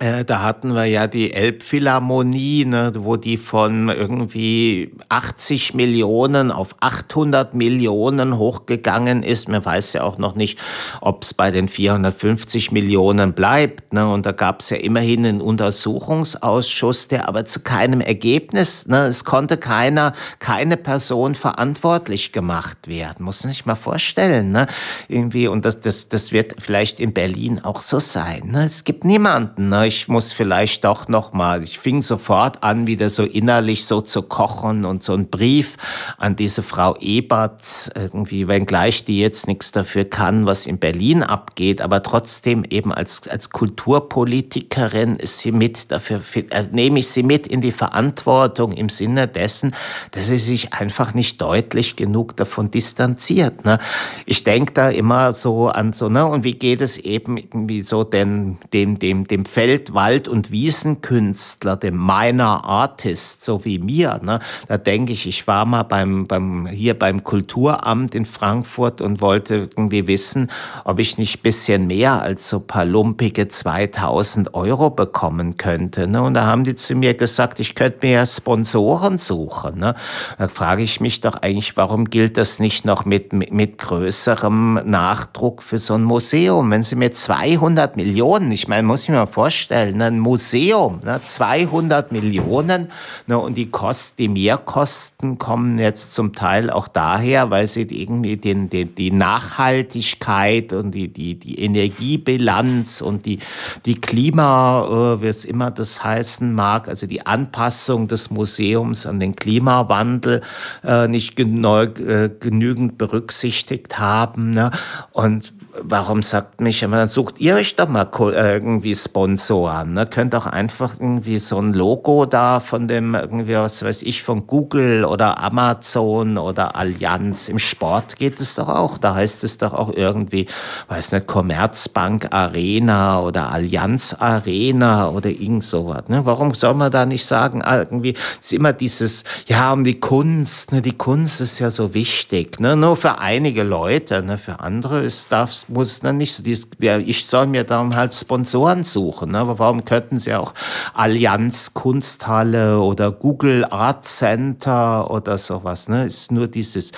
da hatten wir ja die Elbphilharmonie, ne, wo die von irgendwie 80 Millionen auf 800 Millionen hochgegangen ist. Man weiß ja auch noch nicht, ob es bei den 450 Millionen bleibt. Ne. Und da gab es ja immerhin einen Untersuchungsausschuss, der aber zu keinem Ergebnis, ne, es konnte keiner, keine Person verantwortlich gemacht werden. Muss man sich mal vorstellen. Ne. Irgendwie, und das, das, das wird vielleicht in Berlin auch so sein. Ne. Es gibt niemanden. Ne ich muss vielleicht doch noch mal. Ich fing sofort an, wieder so innerlich so zu kochen und so einen Brief an diese Frau Ebert, irgendwie, wenngleich die jetzt nichts dafür kann, was in Berlin abgeht, aber trotzdem eben als, als Kulturpolitikerin ist sie mit dafür, äh, nehme ich sie mit in die Verantwortung im Sinne dessen, dass sie sich einfach nicht deutlich genug davon distanziert. Ne? Ich denke da immer so an so, ne, und wie geht es eben irgendwie so den, dem, dem, dem Feld Feld-, Wald- und Wiesenkünstler, dem Minor Artist, so wie mir, ne, da denke ich, ich war mal beim, beim, hier beim Kulturamt in Frankfurt und wollte irgendwie wissen, ob ich nicht bisschen mehr als so paar lumpige 2000 Euro bekommen könnte. Ne? Und da haben die zu mir gesagt, ich könnte mir ja Sponsoren suchen. Ne? Da frage ich mich doch eigentlich, warum gilt das nicht noch mit, mit, mit größerem Nachdruck für so ein Museum? Wenn sie mir 200 Millionen, ich meine, muss ich mir mal vorstellen, vorstellen, ne, ein Museum, ne, 200 Millionen ne, und die Kosten, die Mehrkosten kommen jetzt zum Teil auch daher, weil sie irgendwie den, den, die Nachhaltigkeit und die, die, die Energiebilanz und die, die Klima, äh, wie es immer das heißen mag, also die Anpassung des Museums an den Klimawandel äh, nicht äh, genügend berücksichtigt haben. Ne? Und warum sagt mich dann sucht ihr euch doch mal irgendwie Sponsoren, ne? Könnt auch einfach irgendwie so ein Logo da von dem irgendwie, was weiß ich, von Google oder Amazon oder Allianz. Im Sport geht es doch auch. Da heißt es doch auch irgendwie, weiß nicht, Commerzbank Arena oder Allianz Arena oder irgend sowas. Ne? Warum soll man da nicht sagen, ah, irgendwie ist immer dieses, ja, um die Kunst, ne? Die Kunst ist ja so wichtig, ne? Nur für einige Leute, ne? Für andere ist, darf muss dann nicht so, ich soll mir dann halt Sponsoren suchen, ne? aber warum könnten sie auch Allianz Kunsthalle oder Google Art Center oder sowas, ne? Ist nur dieses,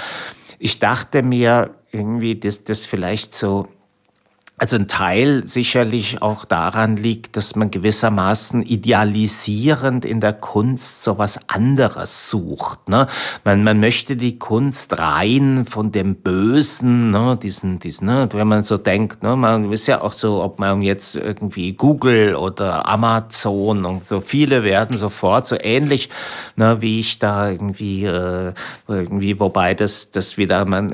ich dachte mir irgendwie, dass das vielleicht so, also ein Teil sicherlich auch daran liegt, dass man gewissermaßen idealisierend in der Kunst so was anderes sucht. Ne? Man, man möchte die Kunst rein von dem Bösen, ne? diesen, diesen, ne? wenn man so denkt, ne? man ist ja auch so, ob man jetzt irgendwie Google oder Amazon und so viele werden sofort so ähnlich, ne? wie ich da irgendwie, äh, irgendwie, wobei das, das wieder man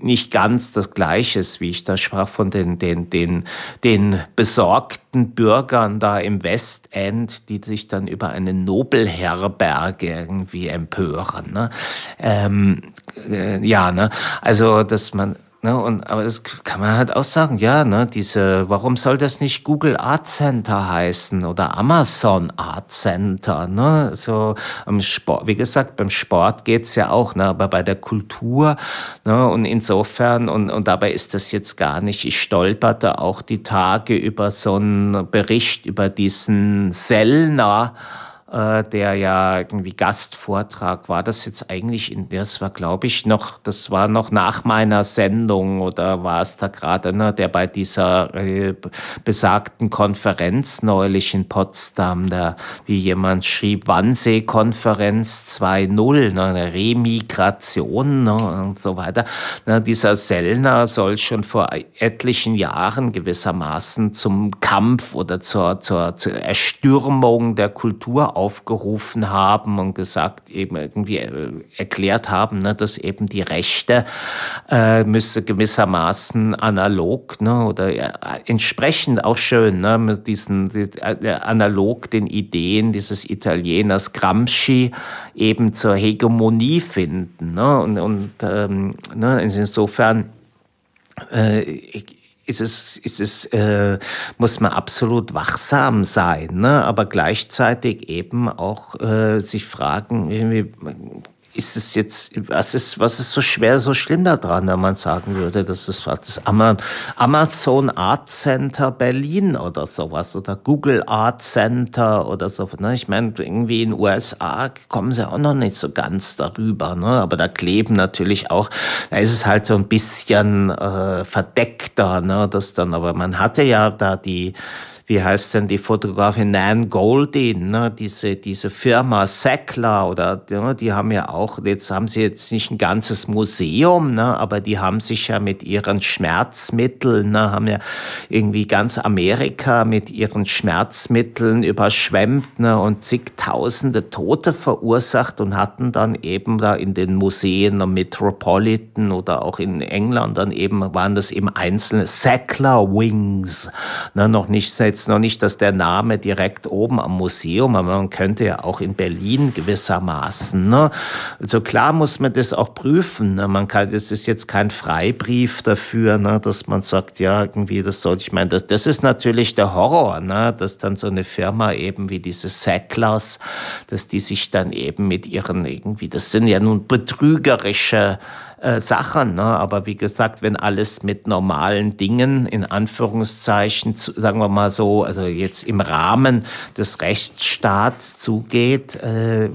nicht ganz das Gleiche ist, wie ich da sprach von den, den den, den besorgten Bürgern da im Westend, die sich dann über eine Nobelherberge irgendwie empören. Ne? Ähm, äh, ja, ne? also dass man Ne, und, aber das kann man halt auch sagen, ja, ne, diese, warum soll das nicht Google Art Center heißen oder Amazon Art Center? Ne? So am Sport, wie gesagt, beim Sport geht's ja auch, ne, aber bei der Kultur, ne, und insofern, und, und dabei ist das jetzt gar nicht, ich stolperte auch die Tage über so einen Bericht über diesen Sellner, äh, der ja irgendwie Gastvortrag war. Das jetzt eigentlich in, das war glaube ich noch, das war noch nach meiner Sendung oder war es da gerade, ne, der bei dieser äh, besagten Konferenz neulich in Potsdam, da wie jemand schrieb, Wannsee-Konferenz 2.0, ne, Remigration ne, und so weiter. Ne, dieser Sellner soll schon vor etlichen Jahren gewissermaßen zum Kampf oder zur, zur, zur Erstürmung der Kultur aufgerufen haben und gesagt, eben irgendwie äh, erklärt haben, ne, dass eben die Rechte äh, müsse gewissermaßen analog ne, oder äh, entsprechend auch schön ne, mit diesen die, äh, analog den Ideen dieses Italieners Gramsci eben zur Hegemonie finden. Ne, und und ähm, ne, insofern äh, ist es, ist es, äh, muss man absolut wachsam sein, ne? aber gleichzeitig eben auch äh, sich fragen, irgendwie, ist es jetzt, was ist, was ist so schwer, so schlimm daran, wenn man sagen würde, das ist das Amazon Art Center Berlin oder sowas oder Google Art Center oder so. Ne? Ich meine, irgendwie in den USA kommen sie auch noch nicht so ganz darüber, ne? aber da kleben natürlich auch, da ist es halt so ein bisschen äh, verdeckter, ne? das dann, aber man hatte ja da die, wie heißt denn die Fotografin Nan Goldin, ne? diese, diese Firma Sackler oder ne? die haben ja auch, jetzt haben sie jetzt nicht ein ganzes Museum, ne? aber die haben sich ja mit ihren Schmerzmitteln, ne? haben ja irgendwie ganz Amerika mit ihren Schmerzmitteln überschwemmt ne? und zigtausende Tote verursacht und hatten dann eben da in den Museen am Metropolitan oder auch in England dann eben, waren das eben einzelne Sackler Wings, ne? noch nicht jetzt jetzt noch nicht, dass der Name direkt oben am Museum, aber man könnte ja auch in Berlin gewissermaßen. Ne? Also klar muss man das auch prüfen. Ne? Man kann, es ist jetzt kein Freibrief dafür, ne? dass man sagt, ja, irgendwie, das sollte ich meine, das, das ist natürlich der Horror, ne? dass dann so eine Firma eben wie diese Sacklers, dass die sich dann eben mit ihren irgendwie, das sind ja nun betrügerische äh, Sachen. Ne? Aber wie gesagt, wenn alles mit normalen Dingen, in Anführungszeichen, sagen wir mal so, also jetzt im Rahmen des Rechtsstaats zugeht, äh,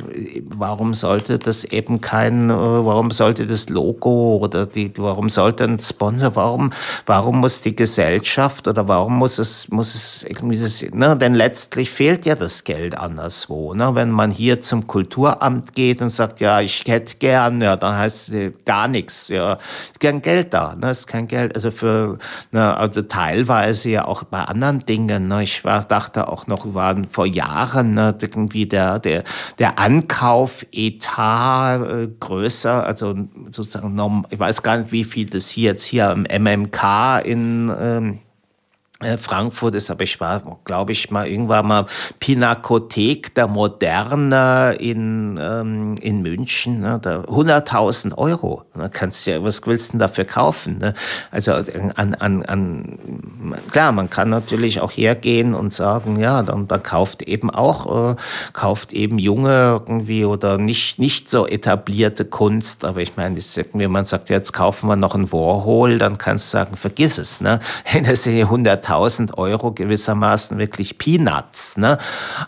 warum sollte das eben kein, äh, warum sollte das Logo oder die, warum sollte ein Sponsor, warum, warum muss die Gesellschaft oder warum muss es, muss es irgendwie, das, ne? denn letztlich fehlt ja das Geld anderswo. Ne? Wenn man hier zum Kulturamt geht und sagt, ja, ich hätte gern, ja, dann heißt es gar nicht nichts. Ja, ist kein Geld da. Ne? Ist kein Geld. Also für, ne, also teilweise ja auch bei anderen Dingen. Ne? Ich war, dachte auch noch, waren vor Jahren ne, irgendwie der, der, der Ankauf-Etat äh, größer, also sozusagen, ich weiß gar nicht, wie viel das hier jetzt hier im MMK in, ähm, äh, Frankfurt ist, aber ich war, glaube ich, mal irgendwann mal Pinakothek der Moderne in, ähm, in München, ne, da 100.000 Euro. Da kannst ja, was willst du denn dafür kaufen? Ne? Also an, an, an, klar, man kann natürlich auch hergehen und sagen, ja, dann, dann kauft eben auch, äh, kauft eben junge irgendwie oder nicht, nicht so etablierte Kunst. Aber ich meine, wenn man sagt, jetzt kaufen wir noch ein Warhol, dann kannst du sagen, vergiss es. Ne? Das sind 100 1000 Euro gewissermaßen wirklich Peanuts. Ne?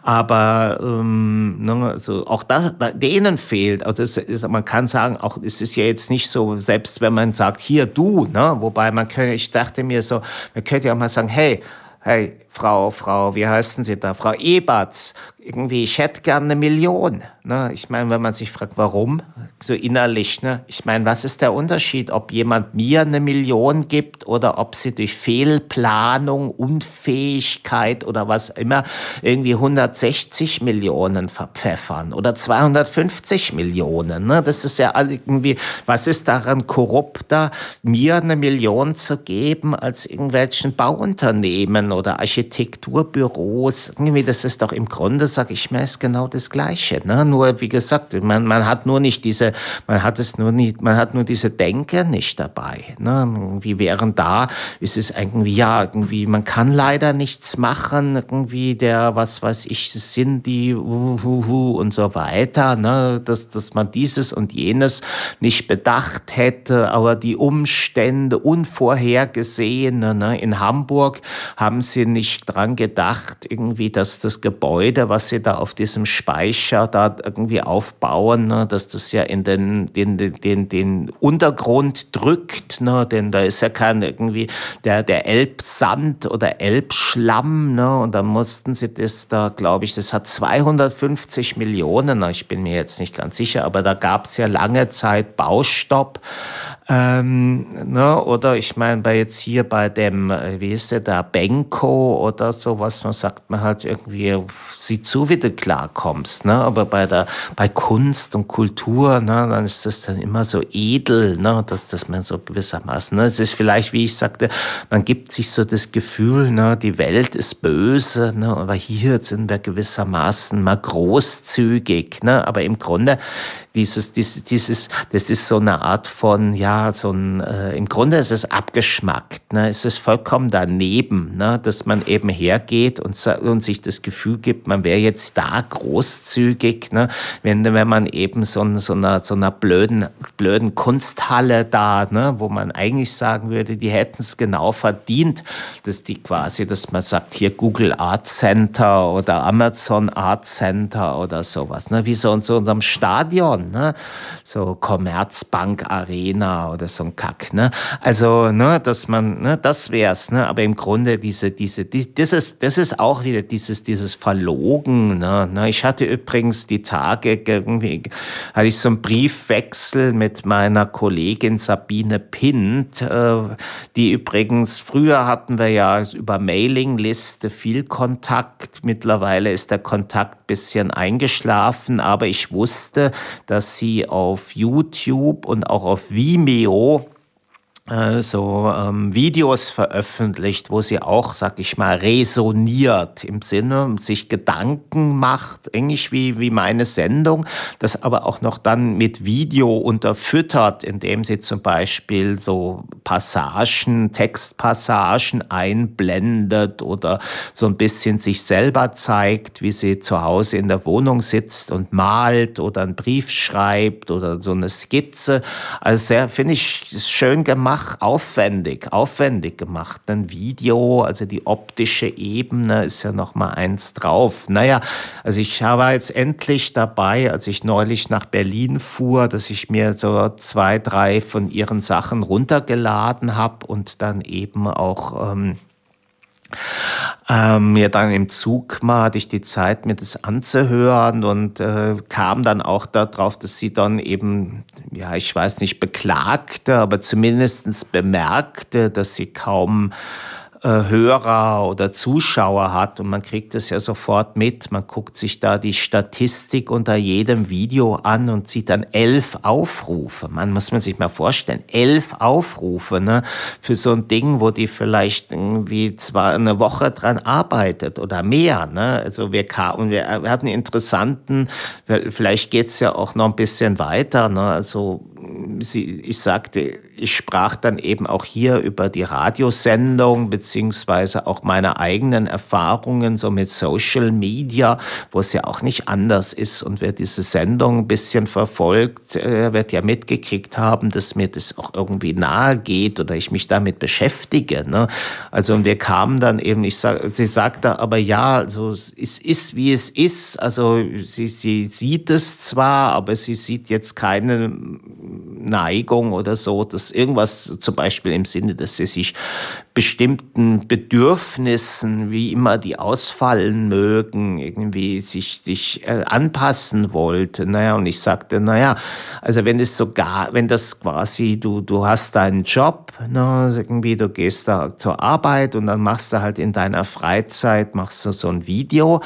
Aber ähm, ne, also auch das, denen fehlt. Also es, man kann sagen, auch es ist ja jetzt nicht so, selbst wenn man sagt, hier du, ne? wobei man könnte, ich dachte mir so, man könnte ja auch mal sagen, hey, hey, Frau, Frau, wie heißen Sie da? Frau Eberts, irgendwie, ich hätte gerne eine Million. Ne? Ich meine, wenn man sich fragt, warum, so innerlich, ne? ich meine, was ist der Unterschied, ob jemand mir eine Million gibt oder ob sie durch Fehlplanung, Unfähigkeit oder was immer irgendwie 160 Millionen verpfeffern oder 250 Millionen. Ne? Das ist ja irgendwie, was ist daran korrupter, mir eine Million zu geben als irgendwelchen Bauunternehmen oder Architekturbüros? Irgendwie, das ist doch im Grunde sage ich mir, ist genau das Gleiche. Ne? Nur, wie gesagt, man, man hat nur nicht diese, man hat es nur nicht, man hat nur diese Denke nicht dabei. Ne? Wie während da ist es irgendwie, ja, irgendwie, man kann leider nichts machen, irgendwie der, was weiß ich, sind die, uhuhu und so weiter, ne? dass, dass man dieses und jenes nicht bedacht hätte, aber die Umstände unvorhergesehene, ne? in Hamburg haben sie nicht dran gedacht, irgendwie, dass das Gebäude, was sie da auf diesem Speicher da irgendwie aufbauen, ne, dass das ja in den, den, den, den Untergrund drückt, ne, denn da ist ja kein irgendwie der, der Elbsand oder Elbschlamm, ne, und da mussten sie das da, glaube ich, das hat 250 Millionen, ich bin mir jetzt nicht ganz sicher, aber da gab es ja lange Zeit Baustopp. Ähm, ne, oder ich meine, bei jetzt hier bei dem, äh, wie ist der da, Benko oder sowas, man sagt man halt irgendwie, sieh zu, wie du klarkommst, ne? Aber bei der, bei Kunst und Kultur, ne, dann ist das dann immer so edel, ne, dass, dass man so gewissermaßen, ne, es ist vielleicht, wie ich sagte, man gibt sich so das Gefühl, ne, die Welt ist böse, ne, aber hier sind wir gewissermaßen mal großzügig, ne, aber im Grunde dieses, dieses, dieses, das ist so eine Art von, ja, so ein, äh, im Grunde ist es abgeschmackt, ne? es ist vollkommen daneben, ne? dass man eben hergeht und, und sich das Gefühl gibt, man wäre jetzt da großzügig, ne? wenn, wenn man eben so, so, einer, so einer blöden, blöden Kunsthalle da, ne? wo man eigentlich sagen würde, die hätten es genau verdient, dass die quasi, dass man sagt, hier Google Art Center oder Amazon Art Center oder sowas, ne? wie so in so einem Stadion, ne? So Commerzbank Arena oder so ein Kack, ne? Also, ne, dass man, ne, das wär's, ne? Aber im Grunde diese, diese, die, das ist, das ist auch wieder dieses, dieses Verlogen, ne? ne? Ich hatte übrigens die Tage irgendwie, hatte ich so einen Briefwechsel mit meiner Kollegin Sabine Pint, äh, die übrigens, früher hatten wir ja über Mailingliste viel Kontakt, mittlerweile ist der Kontakt bisschen eingeschlafen, aber ich wusste, dass sie auf YouTube und auch auf Vimeo Leo so ähm, Videos veröffentlicht, wo sie auch, sag ich mal, resoniert im Sinne, sich Gedanken macht, ähnlich wie, wie meine Sendung, das aber auch noch dann mit Video unterfüttert, indem sie zum Beispiel so Passagen, Textpassagen einblendet oder so ein bisschen sich selber zeigt, wie sie zu Hause in der Wohnung sitzt und malt oder einen Brief schreibt oder so eine Skizze. Also sehr, finde ich, schön gemacht Mach aufwendig, aufwendig gemacht. Ein Video, also die optische Ebene ist ja noch mal eins drauf. Naja, also ich war jetzt endlich dabei, als ich neulich nach Berlin fuhr, dass ich mir so zwei, drei von ihren Sachen runtergeladen habe und dann eben auch ähm, ähm, mir dann im Zug mal hatte ich die Zeit, mir das anzuhören und äh, kam dann auch darauf, dass sie dann eben, ja, ich weiß nicht, beklagte, aber zumindestens bemerkte, dass sie kaum Hörer oder Zuschauer hat und man kriegt es ja sofort mit. Man guckt sich da die Statistik unter jedem Video an und sieht dann elf Aufrufe. Man muss man sich mal vorstellen, elf Aufrufe ne, für so ein Ding, wo die vielleicht irgendwie zwar eine Woche dran arbeitet oder mehr. Ne? Also wir wir, wir hatten interessanten, vielleicht geht's ja auch noch ein bisschen weiter. Ne? Also sie, ich sagte, ich sprach dann eben auch hier über die Radiosendung beziehungsweise auch meine eigenen Erfahrungen so mit Social Media, wo es ja auch nicht anders ist. Und wer diese Sendung ein bisschen verfolgt, äh, wird ja mitgekriegt haben, dass mir das auch irgendwie nahe geht oder ich mich damit beschäftige. Ne? Also und wir kamen dann eben, ich sag, sie sagte aber ja, also es ist wie es ist. Also sie, sie sieht es zwar, aber sie sieht jetzt keine Neigung oder so, irgendwas zum Beispiel im Sinne, dass sie sich bestimmten Bedürfnissen, wie immer die ausfallen mögen, irgendwie sich, sich äh, anpassen wollte. Naja, und ich sagte, naja, also wenn es sogar, wenn das quasi, du, du hast deinen Job, ne, irgendwie, du gehst da zur Arbeit und dann machst du halt in deiner Freizeit, machst du so ein Video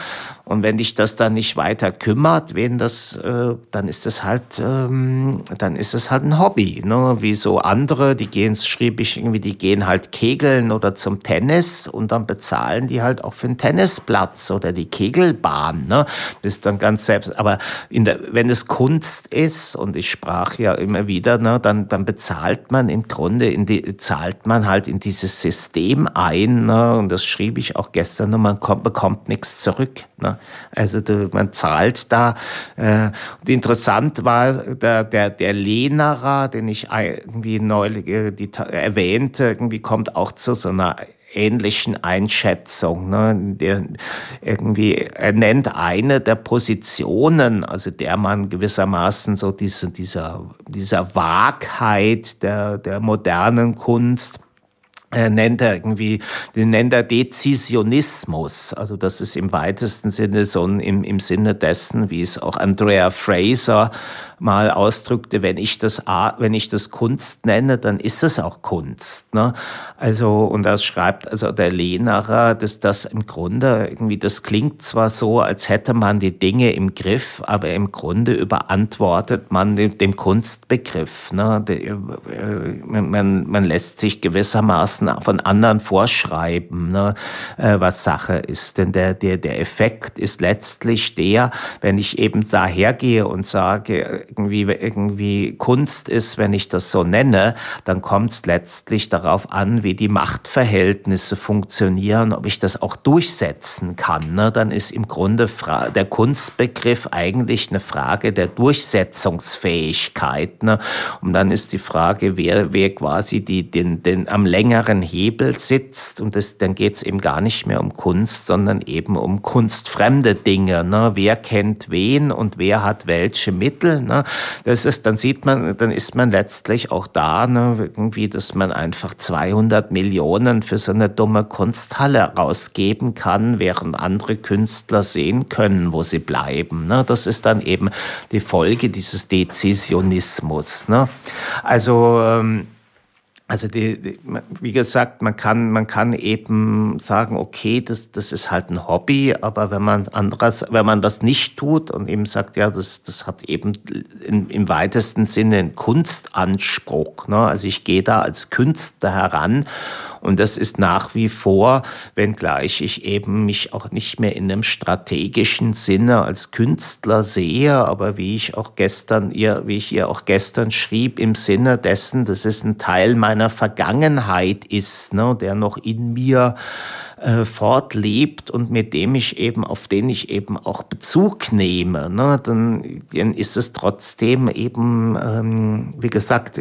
und wenn dich das dann nicht weiter kümmert, wen das, äh, dann ist das halt, ähm, dann ist es halt ein Hobby, ne? wie so andere, die gehen, schrieb ich irgendwie, die gehen halt kegeln oder zum Tennis und dann bezahlen die halt auch für den Tennisplatz oder die Kegelbahn. Ne? Das ist dann ganz selbst, aber der, wenn es Kunst ist, und ich sprach ja immer wieder, ne, dann, dann bezahlt man im Grunde, in die, zahlt man halt in dieses System ein, ne? und das schrieb ich auch gestern, und man kommt, bekommt nichts zurück. Ne? Also du, man zahlt da. Äh, und interessant war der, der, der Lehnerer, den ich irgendwie neulich äh, die, erwähnte, irgendwie kommt auch zu so einer ähnlichen Einschätzung. Ne? Der irgendwie, er nennt eine der Positionen, also der man gewissermaßen so diese, dieser, dieser Wahrheit der, der modernen Kunst äh, nennt er irgendwie, den nennt er Dezisionismus. Also das ist im weitesten Sinne so ein, im, im Sinne dessen, wie es auch Andrea Fraser mal ausdrückte, wenn ich das, wenn ich das Kunst nenne, dann ist es auch Kunst. Ne? Also, und das schreibt also der Lehnerer, dass das im Grunde irgendwie, das klingt zwar so, als hätte man die Dinge im Griff, aber im Grunde überantwortet man dem, dem Kunstbegriff. Ne? Äh, man, man lässt sich gewissermaßen von anderen vorschreiben, ne? Äh, was Sache ist. Denn der, der, der Effekt ist letztlich der, wenn ich eben dahergehe und sage, irgendwie, irgendwie Kunst ist, wenn ich das so nenne, dann kommt es letztlich darauf an, wie die Machtverhältnisse funktionieren, ob ich das auch durchsetzen kann. Ne? Dann ist im Grunde der Kunstbegriff eigentlich eine Frage der Durchsetzungsfähigkeit. Ne? Und dann ist die Frage, wer, wer quasi die, den, den am längeren Hebel sitzt. Und das, dann geht es eben gar nicht mehr um Kunst, sondern eben um kunstfremde Dinge. Ne? Wer kennt wen und wer hat welche Mittel? Ne? Das ist, dann sieht man, dann ist man letztlich auch da, ne, irgendwie, dass man einfach 200 Millionen für so eine dumme Kunsthalle rausgeben kann, während andere Künstler sehen können, wo sie bleiben. Ne? Das ist dann eben die Folge dieses Dezisionismus. Ne? Also ähm, also die, die, wie gesagt, man kann, man kann eben sagen, okay, das, das ist halt ein Hobby, aber wenn man anderes, wenn man das nicht tut und eben sagt, ja, das, das hat eben in, im weitesten Sinne einen Kunstanspruch. Ne? Also ich gehe da als Künstler heran und das ist nach wie vor, wenngleich ich eben mich auch nicht mehr in einem strategischen Sinne als Künstler sehe, aber wie ich auch gestern ihr, wie ich ihr auch gestern schrieb, im Sinne dessen, dass es ein Teil meiner Vergangenheit ist, ne, der noch in mir äh, fortlebt und mit dem ich eben, auf den ich eben auch Bezug nehme, ne, dann, dann ist es trotzdem eben, ähm, wie gesagt,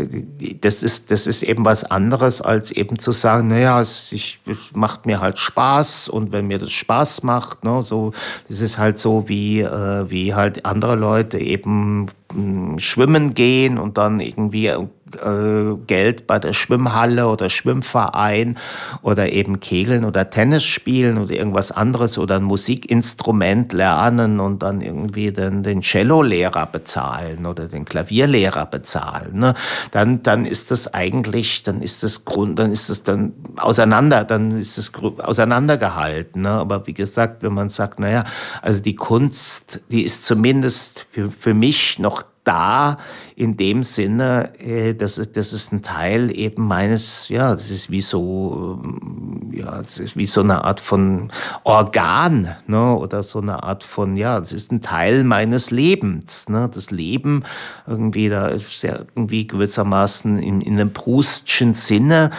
das ist, das ist eben was anderes, als eben zu sagen, naja, es, ich, es macht mir halt Spaß und wenn mir das Spaß macht, ne, so, das ist halt so wie, äh, wie halt andere Leute eben hm, schwimmen gehen und dann irgendwie äh, Geld bei der Schwimmhalle oder Schwimmverein oder eben Kegeln oder Tennis spielen oder irgendwas anderes oder ein Musikinstrument lernen und dann irgendwie den, den Cello-Lehrer bezahlen oder den Klavierlehrer bezahlen, ne? dann, dann ist das eigentlich, dann ist das Grund, dann ist es dann auseinander, dann ist es auseinandergehalten. Ne? Aber wie gesagt, wenn man sagt, naja, also die Kunst, die ist zumindest für, für mich noch da in dem Sinne, äh, das, ist, das ist ein Teil eben meines, ja, das ist wie so, ähm, ja, das ist wie so eine Art von Organ, ne, oder so eine Art von, ja, das ist ein Teil meines Lebens, ne, das Leben irgendwie, da ist ja irgendwie gewissermaßen in, in einem Proustschen Sinne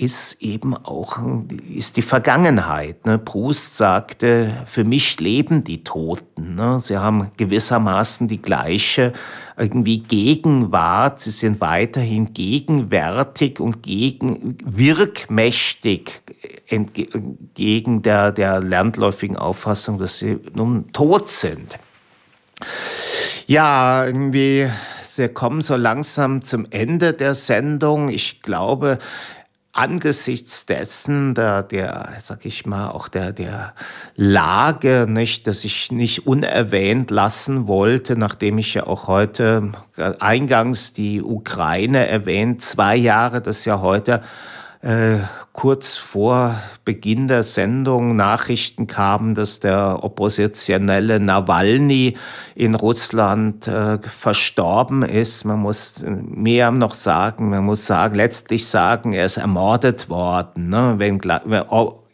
ist eben auch, ist die Vergangenheit, ne. Proust sagte, für mich leben die Toten, ne, sie haben gewissermaßen die gleiche irgendwie Gegenwart, sie sind weiterhin gegenwärtig und gegen, wirkmächtig entgegen der, der landläufigen Auffassung, dass sie nun tot sind. Ja, irgendwie, wir kommen so langsam zum Ende der Sendung. Ich glaube, angesichts dessen, der, der, sag ich mal, auch der, der Lage, nicht, dass ich nicht unerwähnt lassen wollte, nachdem ich ja auch heute eingangs die Ukraine erwähnt, zwei Jahre, das ja heute äh, kurz vor Beginn der Sendung Nachrichten kamen, dass der oppositionelle Nawalny in Russland äh, verstorben ist. Man muss mehr noch sagen, man muss sagen, letztlich sagen, er ist ermordet worden. Ne? Wenn,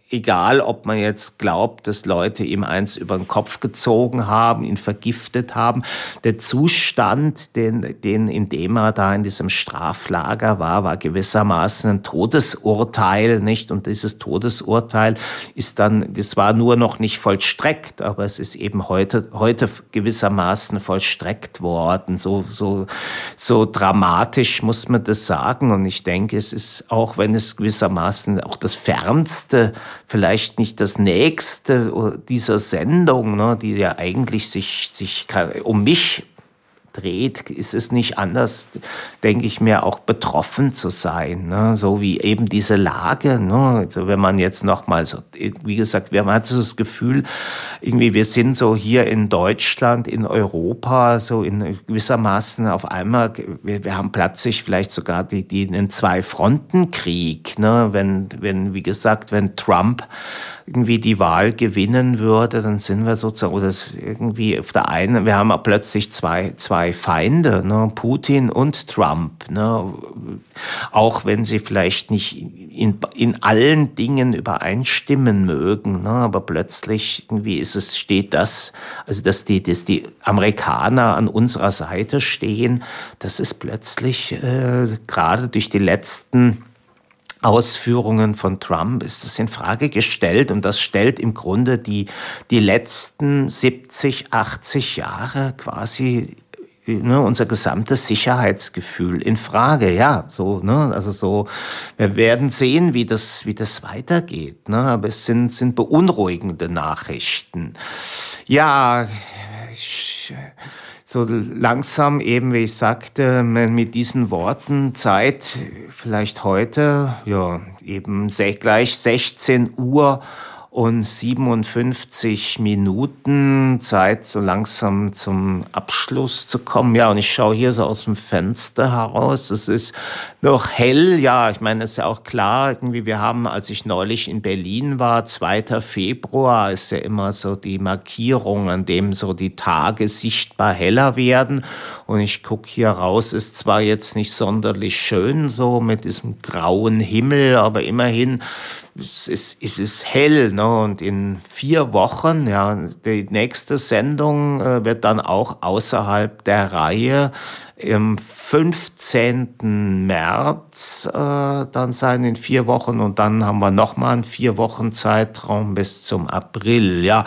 egal ob man jetzt glaubt, dass Leute ihm eins über den Kopf gezogen haben, ihn vergiftet haben. Der Zustand, den, den, in dem er da in diesem Straflager war, war gewissermaßen ein Todesurteil, nicht? Und dieses Todesurteil ist dann, das war nur noch nicht vollstreckt, aber es ist eben heute, heute gewissermaßen vollstreckt worden. So, so, so dramatisch muss man das sagen. Und ich denke, es ist auch, wenn es gewissermaßen auch das fernste vielleicht nicht das nächste dieser Sendung, ne, die ja eigentlich sich, sich um mich dreht, ist es nicht anders, denke ich mir, auch betroffen zu sein. Ne? So wie eben diese Lage. Ne? Also wenn man jetzt nochmal so, wie gesagt, wir haben halt das Gefühl, irgendwie wir sind so hier in Deutschland, in Europa, so in gewissermaßen auf einmal, wir, wir haben plötzlich vielleicht sogar die, die einen Zwei-Fronten-Krieg. Ne? Wenn, wenn, wie gesagt, wenn Trump irgendwie die Wahl gewinnen würde, dann sind wir sozusagen, oder irgendwie auf der einen, wir haben plötzlich zwei, zwei Feinde, ne, Putin und Trump, ne, auch wenn sie vielleicht nicht in, in allen Dingen übereinstimmen mögen, ne, aber plötzlich irgendwie ist es, steht das, also dass die, dass die Amerikaner an unserer Seite stehen, das ist plötzlich äh, gerade durch die letzten Ausführungen von Trump ist das in Frage gestellt und das stellt im Grunde die, die letzten 70, 80 Jahre quasi ne, unser gesamtes Sicherheitsgefühl in Frage. Ja, so, ne, also so, wir werden sehen, wie das, wie das weitergeht. Ne, aber es sind, sind beunruhigende Nachrichten. Ja, ich, so langsam eben, wie ich sagte, mit diesen Worten Zeit, vielleicht heute, ja, eben gleich 16 Uhr und 57 Minuten Zeit, so langsam zum Abschluss zu kommen. Ja, und ich schaue hier so aus dem Fenster heraus. Es ist noch hell. Ja, ich meine, es ist ja auch klar, irgendwie, wir haben, als ich neulich in Berlin war, 2. Februar ist ja immer so die Markierung, an dem so die Tage sichtbar heller werden. Und ich gucke hier raus, ist zwar jetzt nicht sonderlich schön, so mit diesem grauen Himmel, aber immerhin es ist, es ist hell. Ne? Und in vier Wochen, ja, die nächste Sendung äh, wird dann auch außerhalb der Reihe im 15. März äh, dann sein, in vier Wochen. Und dann haben wir nochmal einen vier Wochen Zeitraum bis zum April. Ja,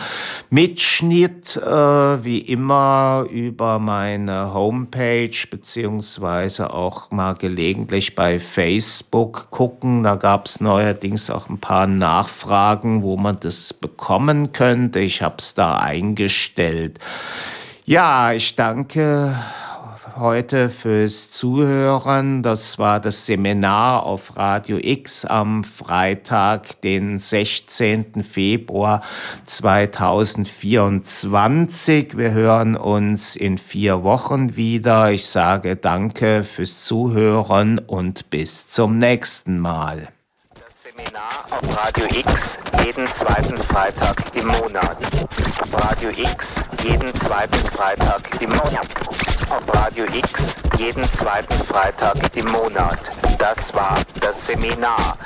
Mitschnitt äh, wie immer über meine Homepage beziehungsweise auch mal gelegentlich bei Facebook gucken. Da gab es neuerdings auch ein paar Nachfragen, wo man das bekommen könnte. Ich habe es da eingestellt. Ja, ich danke heute fürs Zuhören. Das war das Seminar auf Radio X am Freitag, den 16. Februar 2024. Wir hören uns in vier Wochen wieder. Ich sage danke fürs Zuhören und bis zum nächsten Mal. Seminar auf Radio X jeden zweiten Freitag im Monat. Radio X jeden zweiten Freitag im Monat. Auf Radio X jeden zweiten Freitag im Monat. Das war das Seminar.